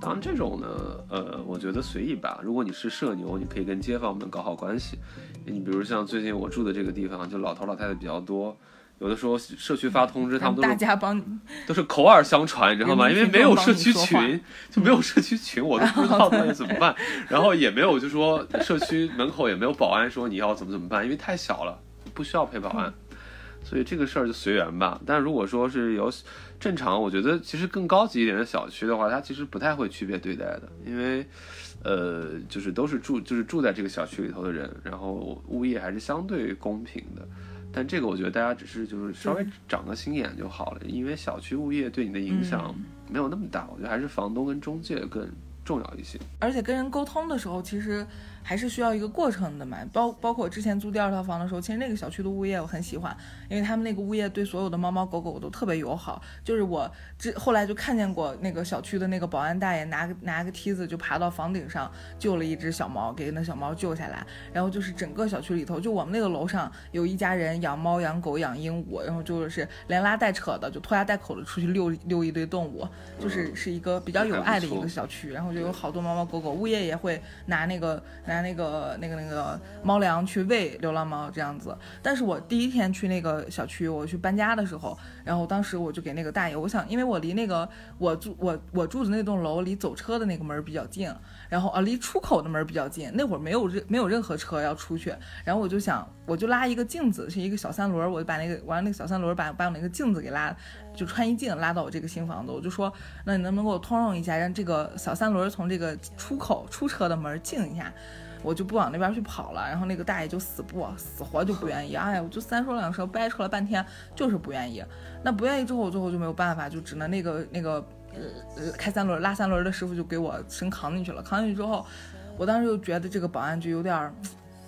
当然这种呢，呃，我觉得随意吧。如果你是社牛，你可以跟街坊们搞好关系。你比如像最近我住的这个地方，就老头老太太比较多。有的时候社区发通知，他们都大家帮你 都是口耳相传，你知道吗？因为没有社区群，就没有社区群，我都不知 道到底怎么办。然后也没有就说社区门口也没有保安说你要怎么怎么办，因为太小了，不需要配保安，所以这个事儿就随缘吧。但如果说是有正常，我觉得其实更高级一点的小区的话，它其实不太会区别对待的，因为呃，就是都是住就是住在这个小区里头的人，然后物业还是相对公平的。但这个我觉得大家只是就是稍微长个心眼就好了，因为小区物业对你的影响没有那么大，我觉得还是房东跟中介更重要一些。而且跟人沟通的时候，其实。还是需要一个过程的嘛，包包括我之前租第二套房的时候，其实那个小区的物业我很喜欢，因为他们那个物业对所有的猫猫狗狗都特别友好。就是我之后来就看见过那个小区的那个保安大爷拿个拿个梯子就爬到房顶上救了一只小猫，给那小猫救下来。然后就是整个小区里头，就我们那个楼上有一家人养猫养狗养鹦鹉，然后就是连拉带扯的就拖家带口的出去遛遛一堆动物，就是是一个比较有爱的一个小区。然后后就有好多猫猫狗狗，物业也会拿那个拿拿那个那个那个猫粮去喂流浪猫这样子。但是我第一天去那个小区，我去搬家的时候，然后当时我就给那个大爷，我想，因为我离那个我住我我住的那栋楼离走车的那个门比较近，然后啊离出口的门比较近，那会儿没有任没有任何车要出去，然后我就想，我就拉一个镜子，是一个小三轮，我就把那个完了那个小三轮把把我那个镜子给拉，就穿衣镜拉到我这个新房子，我就说，那你能不能给我通融一下，让这个小三轮从这个出口出车的门进一下？我就不往那边去跑了，然后那个大爷就死不死活就不愿意，哎，我就三说两说掰扯了半天，就是不愿意。那不愿意之后，我最后就没有办法，就只能那个那个呃开三轮拉三轮的师傅就给我升扛进去了。扛进去之后，我当时就觉得这个保安就有点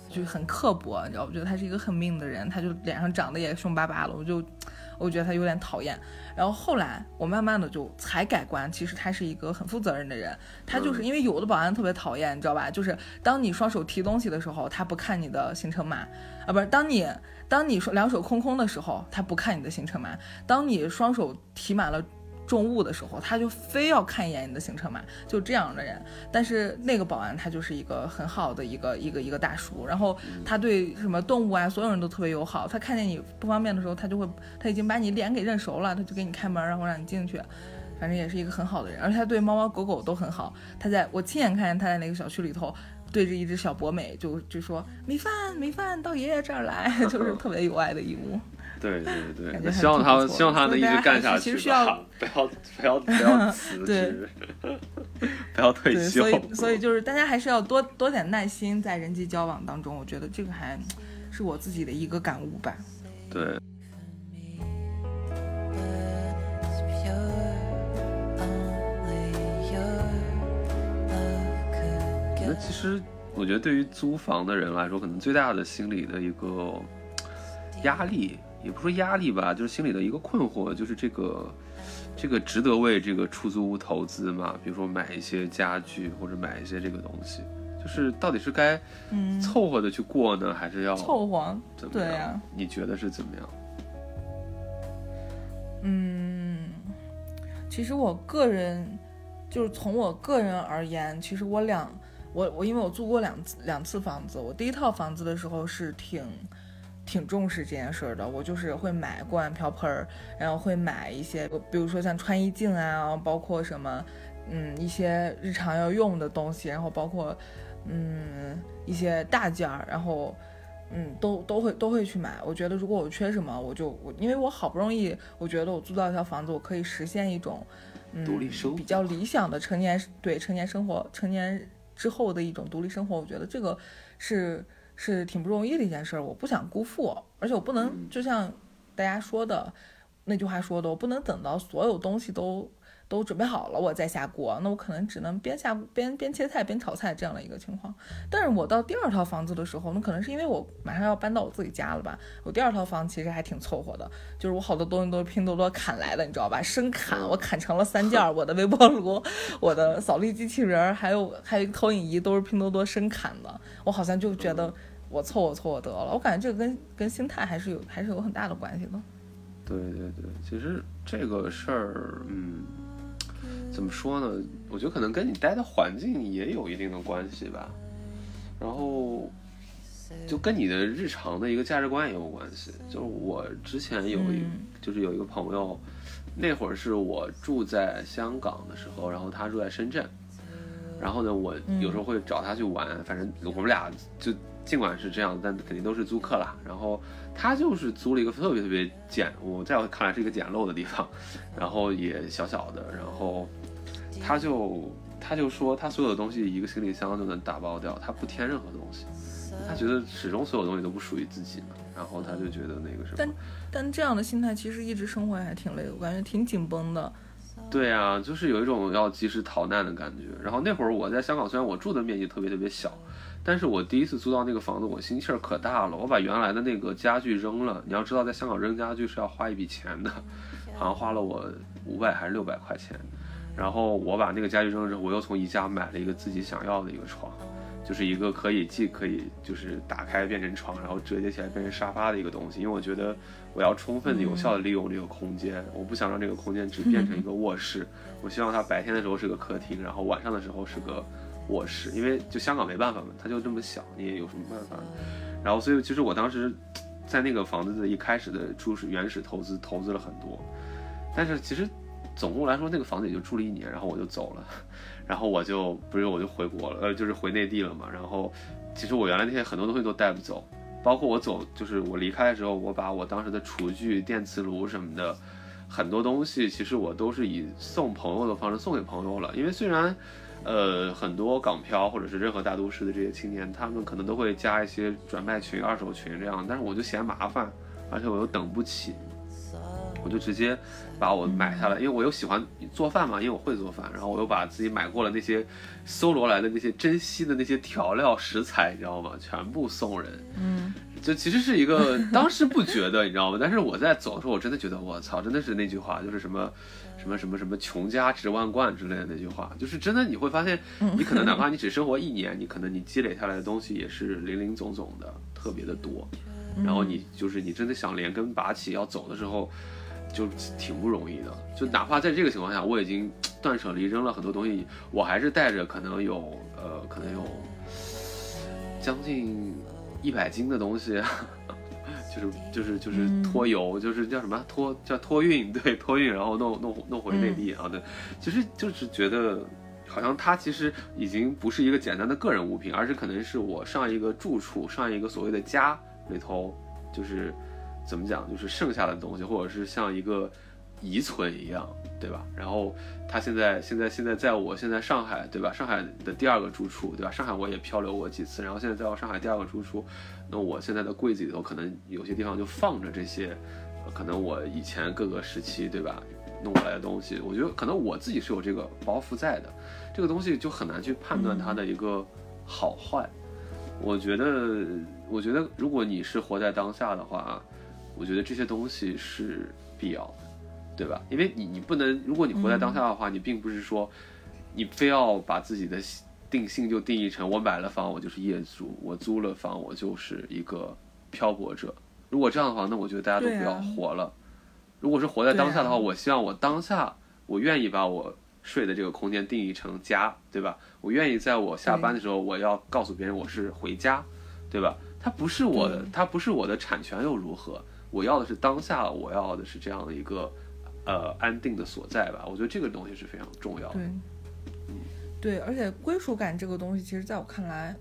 就很刻薄，你知道，我觉得他是一个很命的人，他就脸上长得也凶巴巴的，我就我觉得他有点讨厌。然后后来我慢慢的就才改观，其实他是一个很负责任的人。他就是因为有的保安特别讨厌，你知道吧？就是当你双手提东西的时候，他不看你的行程码啊，不是当你当你说两手空空的时候，他不看你的行程码。当你双手提满了。重物的时候，他就非要看一眼你的行程码，就这样的人。但是那个保安他就是一个很好的一个一个一个大叔，然后他对什么动物啊，所有人都特别友好。他看见你不方便的时候，他就会他已经把你脸给认熟了，他就给你开门，然后让你进去。反正也是一个很好的人，而且他对猫猫狗狗都很好。他在我亲眼看见他在那个小区里头对着一只小博美，就就说米饭米饭到爷爷这儿来，就是 特别有爱的一幕。对对对，希望他希望他能一直干下去吧，不要不要不要辞职，不要 退休。所以所以就是大家还是要多多点耐心在人际交往当中，我觉得这个还是我自己的一个感悟吧。对。那其实我觉得对于租房的人来说，可能最大的心理的一个压力。也不说压力吧，就是心里的一个困惑，就是这个，这个值得为这个出租屋投资吗？比如说买一些家具或者买一些这个东西，就是到底是该凑合的去过呢，还是要凑合？怎么样？你觉得是怎么样？嗯，其实我个人就是从我个人而言，其实我两我我因为我租过两次两次房子，我第一套房子的时候是挺。挺重视这件事儿的，我就是会买锅碗瓢盆儿，然后会买一些，比如说像穿衣镜啊，包括什么，嗯，一些日常要用的东西，然后包括，嗯，一些大件儿，然后，嗯，都都会都会去买。我觉得如果我缺什么，我就我，因为我好不容易，我觉得我租到一套房子，我可以实现一种，嗯，独立生比较理想的成年对成年生活，成年之后的一种独立生活，我觉得这个是。是挺不容易的一件事儿，我不想辜负，而且我不能就像大家说的那句话说的，我不能等到所有东西都都准备好了我再下锅，那我可能只能边下边边切菜边炒菜这样的一个情况。但是我到第二套房子的时候，那可能是因为我马上要搬到我自己家了吧，我第二套房其实还挺凑合的，就是我好多东西都是拼多多砍来的，你知道吧？生砍，我砍成了三件，我的微波炉、我的扫地机器人，还有还有一个投影仪都是拼多多生砍的。我好像就觉得我凑合凑合得了，我感觉这个跟跟心态还是有还是有很大的关系的。对对对，其实这个事儿，嗯，怎么说呢？我觉得可能跟你待的环境也有一定的关系吧。然后就跟你的日常的一个价值观也有关系。就是我之前有一，就是有一个朋友，那会儿是我住在香港的时候，然后他住在深圳。然后呢，我有时候会找他去玩，反正我们俩就尽管是这样，但肯定都是租客啦。然后他就是租了一个特别特别简，我在我看来是一个简陋的地方，然后也小小的。然后他就他就说，他所有的东西一个行李箱就能打包掉，他不添任何东西。他觉得始终所有东西都不属于自己嘛。然后他就觉得那个什么。但但这样的心态其实一直生活还挺累的，我感觉挺紧绷的。对啊，就是有一种要及时逃难的感觉。然后那会儿我在香港，虽然我住的面积特别特别小，但是我第一次租到那个房子，我心气儿可大了。我把原来的那个家具扔了。你要知道，在香港扔家具是要花一笔钱的，好像花了我五百还是六百块钱。然后我把那个家具扔了之后，我又从宜家买了一个自己想要的一个床，就是一个可以既可以就是打开变成床，然后折叠起来变成沙发的一个东西。因为我觉得我要充分的、有效的利用这个空间，我不想让这个空间只变成一个卧室。我希望它白天的时候是个客厅，然后晚上的时候是个卧室。因为就香港没办法嘛，它就这么小，你也有什么办法？然后所以其实我当时在那个房子的一开始的初始原始投资投资了很多，但是其实。总共来说，那个房子也就住了一年，然后我就走了，然后我就不是我就回国了，呃，就是回内地了嘛。然后，其实我原来那些很多东西都带不走，包括我走，就是我离开的时候，我把我当时的厨具、电磁炉什么的很多东西，其实我都是以送朋友的方式送给朋友了。因为虽然，呃，很多港漂或者是任何大都市的这些青年，他们可能都会加一些转卖群、二手群这样，但是我就嫌麻烦，而且我又等不起。我就直接把我买下来，因为我又喜欢做饭嘛，因为我会做饭，然后我又把自己买过了那些搜罗来的那些珍稀的那些调料食材，你知道吗？全部送人。嗯，就其实是一个当时不觉得，你知道吗？但是我在走的时候，我真的觉得，我操，真的是那句话，就是什么什么什么什么穷家值万贯之类的那句话，就是真的你会发现，你可能哪怕你只生活一年，你可能你积累下来的东西也是零零总总的，特别的多。然后你就是你真的想连根拔起要走的时候。就挺不容易的，就哪怕在这个情况下，我已经 断舍离扔了很多东西，我还是带着可能有呃，可能有将近一百斤的东西，就是就是就是拖油，就是叫什么？拖叫托运，对托运，然后弄弄弄回内地啊，对，其实就是觉得好像它其实已经不是一个简单的个人物品，而是可能是我上一个住处、上一个所谓的家里头，就是。怎么讲？就是剩下的东西，或者是像一个遗存一样，对吧？然后他现在现在现在在我现在上海，对吧？上海的第二个住处，对吧？上海我也漂流过几次，然后现在在我上海第二个住处，那我现在的柜子里头可能有些地方就放着这些，可能我以前各个时期，对吧？弄过来的东西，我觉得可能我自己是有这个包袱在的，这个东西就很难去判断它的一个好坏。我觉得，我觉得如果你是活在当下的话。我觉得这些东西是必要的，对吧？因为你你不能，如果你活在当下的话，你并不是说，你非要把自己的定性就定义成我买了房我就是业主，我租了房我就是一个漂泊者。如果这样的话，那我觉得大家都不要活了。如果是活在当下的话，我希望我当下我愿意把我睡的这个空间定义成家，对吧？我愿意在我下班的时候，我要告诉别人我是回家，对吧？它不是我的，它不是我的产权又如何？我要的是当下，我要的是这样的一个，呃，安定的所在吧。我觉得这个东西是非常重要的。对，嗯，对，而且归属感这个东西，其实在我看来，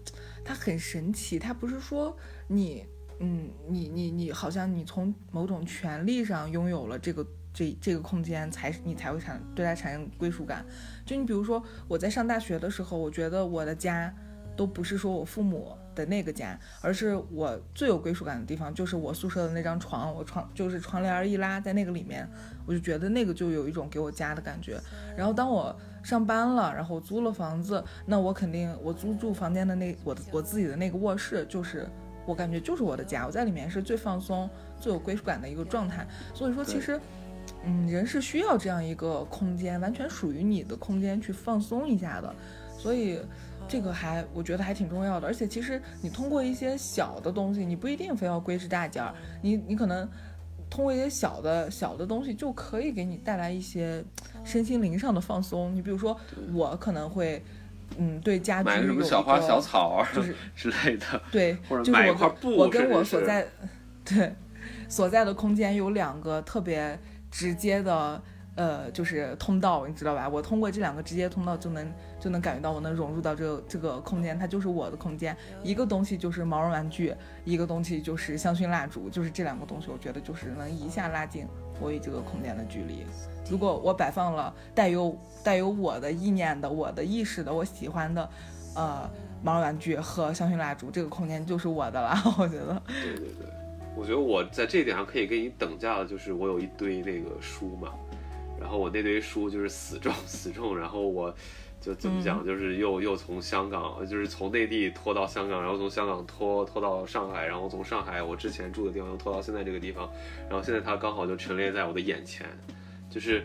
它很神奇。它不是说你，嗯，你你你，好像你从某种权利上拥有了这个这这个空间，才你才会产对它产生归属感。就你比如说，我在上大学的时候，我觉得我的家都不是说我父母。的那个家，而是我最有归属感的地方，就是我宿舍的那张床，我床就是窗帘一拉，在那个里面，我就觉得那个就有一种给我家的感觉。然后当我上班了，然后租了房子，那我肯定我租住房间的那我我自己的那个卧室，就是我感觉就是我的家，我在里面是最放松、最有归属感的一个状态。所以说，其实，嗯，人是需要这样一个空间，完全属于你的空间去放松一下的。所以。这个还我觉得还挺重要的，而且其实你通过一些小的东西，你不一定非要归置大件儿，你你可能通过一些小的小的东西就可以给你带来一些身心灵上的放松。你比如说，我可能会，嗯，对家居有什么小花小草就是 之类的，对，或者买一块布，我跟我所在对所在的空间有两个特别直接的。呃，就是通道，你知道吧？我通过这两个直接通道就能就能感觉到我能融入到这个这个空间，它就是我的空间。一个东西就是毛绒玩具，一个东西就是香薰蜡烛，就是这两个东西，我觉得就是能一下拉近我与这个空间的距离。如果我摆放了带有带有我的意念的、我的意识的、我喜欢的，呃，毛绒玩具和香薰蜡烛，这个空间就是我的了。我觉得。对对对，我觉得我在这一点上可以跟你等价的，就是我有一堆那个书嘛。然后我那堆书就是死重死重，然后我就怎么讲，就是又又从香港，就是从内地拖到香港，然后从香港拖拖到上海，然后从上海我之前住的地方又拖到现在这个地方，然后现在它刚好就陈列在我的眼前，就是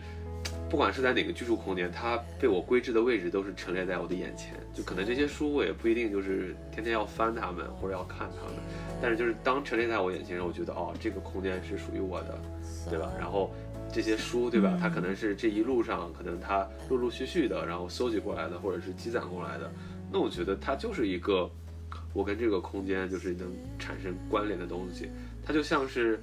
不管是在哪个居住空间，它被我归置的位置都是陈列在我的眼前。就可能这些书我也不一定就是天天要翻它们或者要看它们，但是就是当陈列在我眼前，我觉得哦，这个空间是属于我的，对吧？然后这些书，对吧？它可能是这一路上可能它陆陆续续的，然后搜集过来的，或者是积攒过来的。那我觉得它就是一个我跟这个空间就是能产生关联的东西，它就像是。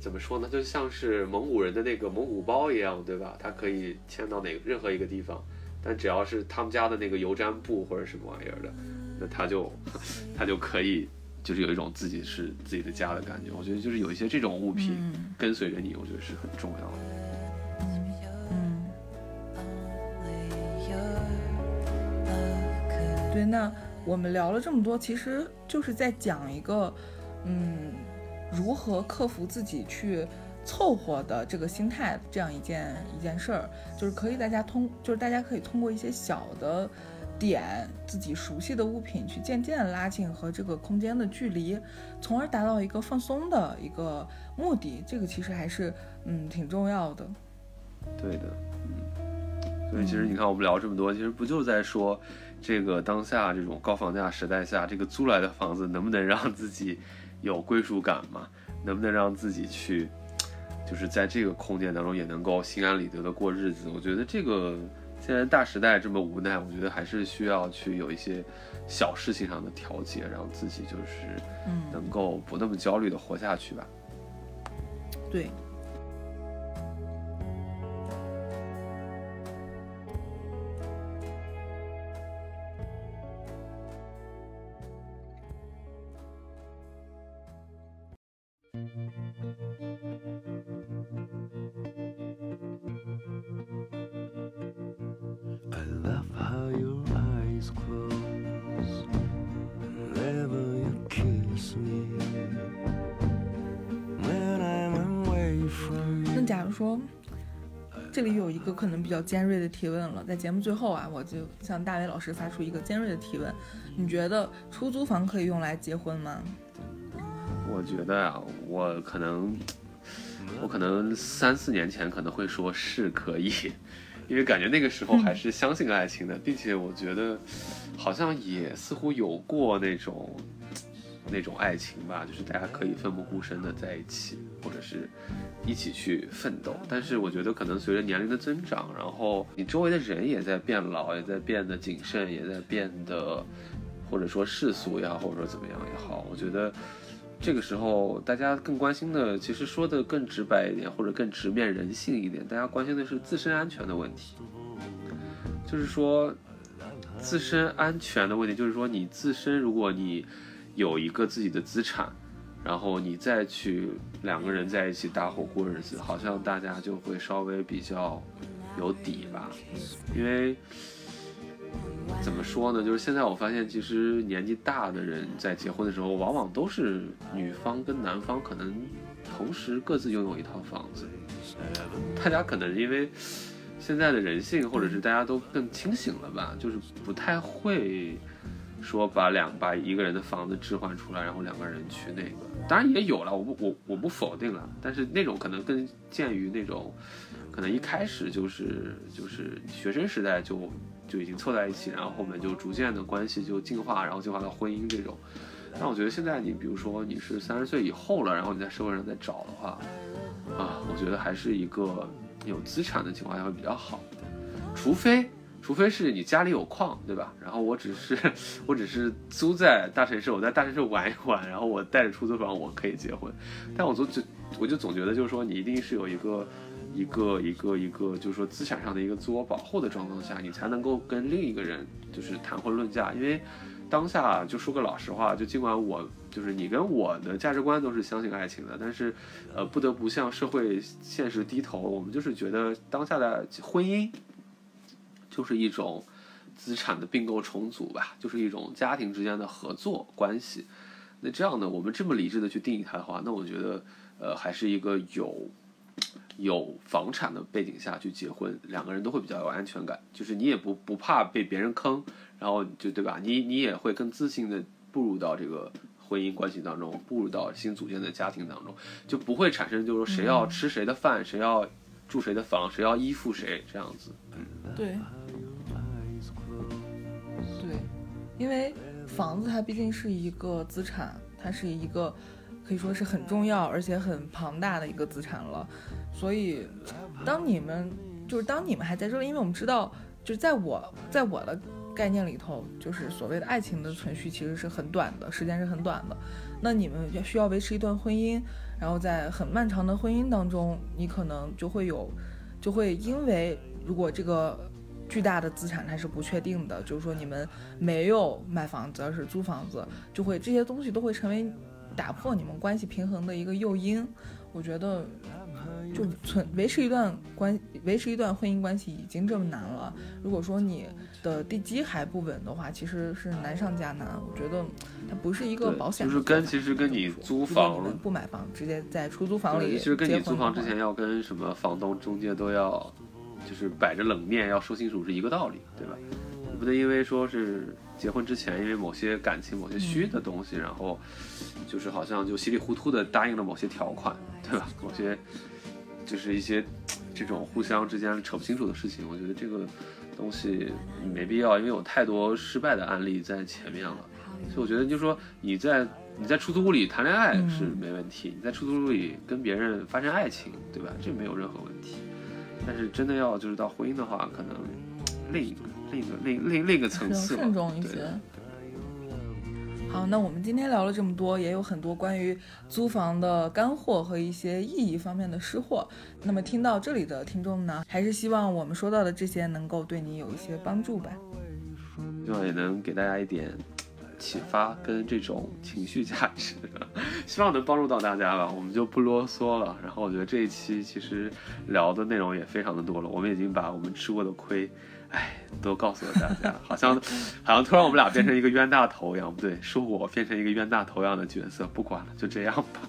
怎么说呢？就像是蒙古人的那个蒙古包一样，对吧？它可以迁到哪任何一个地方，但只要是他们家的那个油毡布或者什么玩意儿的，那它就 它就可以，就是有一种自己是自己的家的感觉。我觉得就是有一些这种物品跟随着你，我觉得是很重要的。嗯，对，那我们聊了这么多，其实就是在讲一个，嗯。如何克服自己去凑合的这个心态，这样一件一件事儿，就是可以大家通，就是大家可以通过一些小的点，自己熟悉的物品，去渐渐拉近和这个空间的距离，从而达到一个放松的一个目的。这个其实还是嗯挺重要的。对的，嗯。所以其实你看，我们聊这么多，其实不就是在说，这个当下这种高房价时代下，这个租来的房子能不能让自己。有归属感嘛？能不能让自己去，就是在这个空间当中也能够心安理得的过日子？我觉得这个现在大时代这么无奈，我觉得还是需要去有一些小事情上的调节，让自己就是能够不那么焦虑的活下去吧。对。这里有一个可能比较尖锐的提问了，在节目最后啊，我就向大伟老师发出一个尖锐的提问：你觉得出租房可以用来结婚吗？我觉得啊，我可能，我可能三四年前可能会说是可以，因为感觉那个时候还是相信爱情的，并且我觉得好像也似乎有过那种。那种爱情吧，就是大家可以奋不顾身的在一起，或者是一起去奋斗。但是我觉得可能随着年龄的增长，然后你周围的人也在变老，也在变得谨慎，也在变得，或者说世俗也好，或者说怎么样也好，我觉得这个时候大家更关心的，其实说的更直白一点，或者更直面人性一点，大家关心的是自身安全的问题，就是说自身安全的问题，就是说你自身如果你。有一个自己的资产，然后你再去两个人在一起搭伙过日子，好像大家就会稍微比较有底吧。因为怎么说呢，就是现在我发现，其实年纪大的人在结婚的时候，往往都是女方跟男方可能同时各自拥有一套房子。大家可能因为现在的人性，或者是大家都更清醒了吧，就是不太会。说把两把一个人的房子置换出来，然后两个人去那个，当然也有了，我不我我不否定了，但是那种可能更鉴于那种，可能一开始就是就是学生时代就就已经凑在一起，然后后面就逐渐的关系就进化，然后进化到婚姻这种。但我觉得现在你比如说你是三十岁以后了，然后你在社会上再找的话，啊，我觉得还是一个有资产的情况下会比较好，除非。除非是你家里有矿，对吧？然后我只是，我只是租在大城市，我在大城市玩一玩，然后我带着出租房，我可以结婚。但我总就我就总觉得，就是说你一定是有一个一个一个一个，就是说资产上的一个自我保护的状况下，你才能够跟另一个人就是谈婚论嫁。因为当下就说个老实话，就尽管我就是你跟我的价值观都是相信爱情的，但是呃不得不向社会现实低头。我们就是觉得当下的婚姻。就是一种资产的并购重组吧，就是一种家庭之间的合作关系。那这样呢，我们这么理智的去定义它的话，那我觉得，呃，还是一个有有房产的背景下去结婚，两个人都会比较有安全感，就是你也不不怕被别人坑，然后就对吧？你你也会更自信的步入到这个婚姻关系当中，步入到新组建的家庭当中，就不会产生就是说谁要吃谁的饭，谁要。住谁的房，谁要依附谁这样子。嗯，对，因为房子它毕竟是一个资产，它是一个可以说是很重要而且很庞大的一个资产了。所以，当你们就是当你们还在这里，因为我们知道，就是在我在我的概念里头，就是所谓的爱情的存续其实是很短的，时间是很短的。那你们需要维持一段婚姻，然后在很漫长的婚姻当中，你可能就会有，就会因为如果这个巨大的资产它是不确定的，就是说你们没有买房子而是租房子，就会这些东西都会成为打破你们关系平衡的一个诱因。我觉得。就存维持一段关维持一段婚姻关系已经这么难了，如果说你的地基还不稳的话，其实是难上加难。我觉得它不是一个保险，就是跟其实跟你租房不买房，直接在出租房里。其实跟你租房之前要跟什么房东中介都要，就是摆着冷面要说清楚是一个道理，对吧？你不能因为说是结婚之前因为某些感情某些虚的东西，然后就是好像就稀里糊涂的答应了某些条款，对吧？某些。就是一些这种互相之间扯不清楚的事情，我觉得这个东西没必要，因为有太多失败的案例在前面了。所以我觉得，就是说你在你在出租屋里谈恋爱是没问题，你在出租屋里跟别人发生爱情，对吧？这没有任何问题。但是真的要就是到婚姻的话，可能另一个另一个另另另一个层次慎重一些。好，那我们今天聊了这么多，也有很多关于租房的干货和一些意义方面的失货。那么听到这里的听众呢，还是希望我们说到的这些能够对你有一些帮助吧。希望也能给大家一点启发跟这种情绪价值，希望能帮助到大家吧。我们就不啰嗦了。然后我觉得这一期其实聊的内容也非常的多了，我们已经把我们吃过的亏。哎，都告诉了大家，好像好像突然我们俩变成一个冤大头一样，不对，是我变成一个冤大头一样的角色，不管了，就这样吧。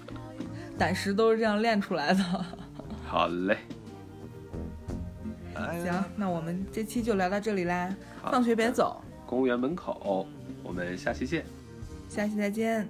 胆识都是这样练出来的。好嘞。行，那我们这期就聊到这里啦。放学别走。公园门口我们下期见。下期再见。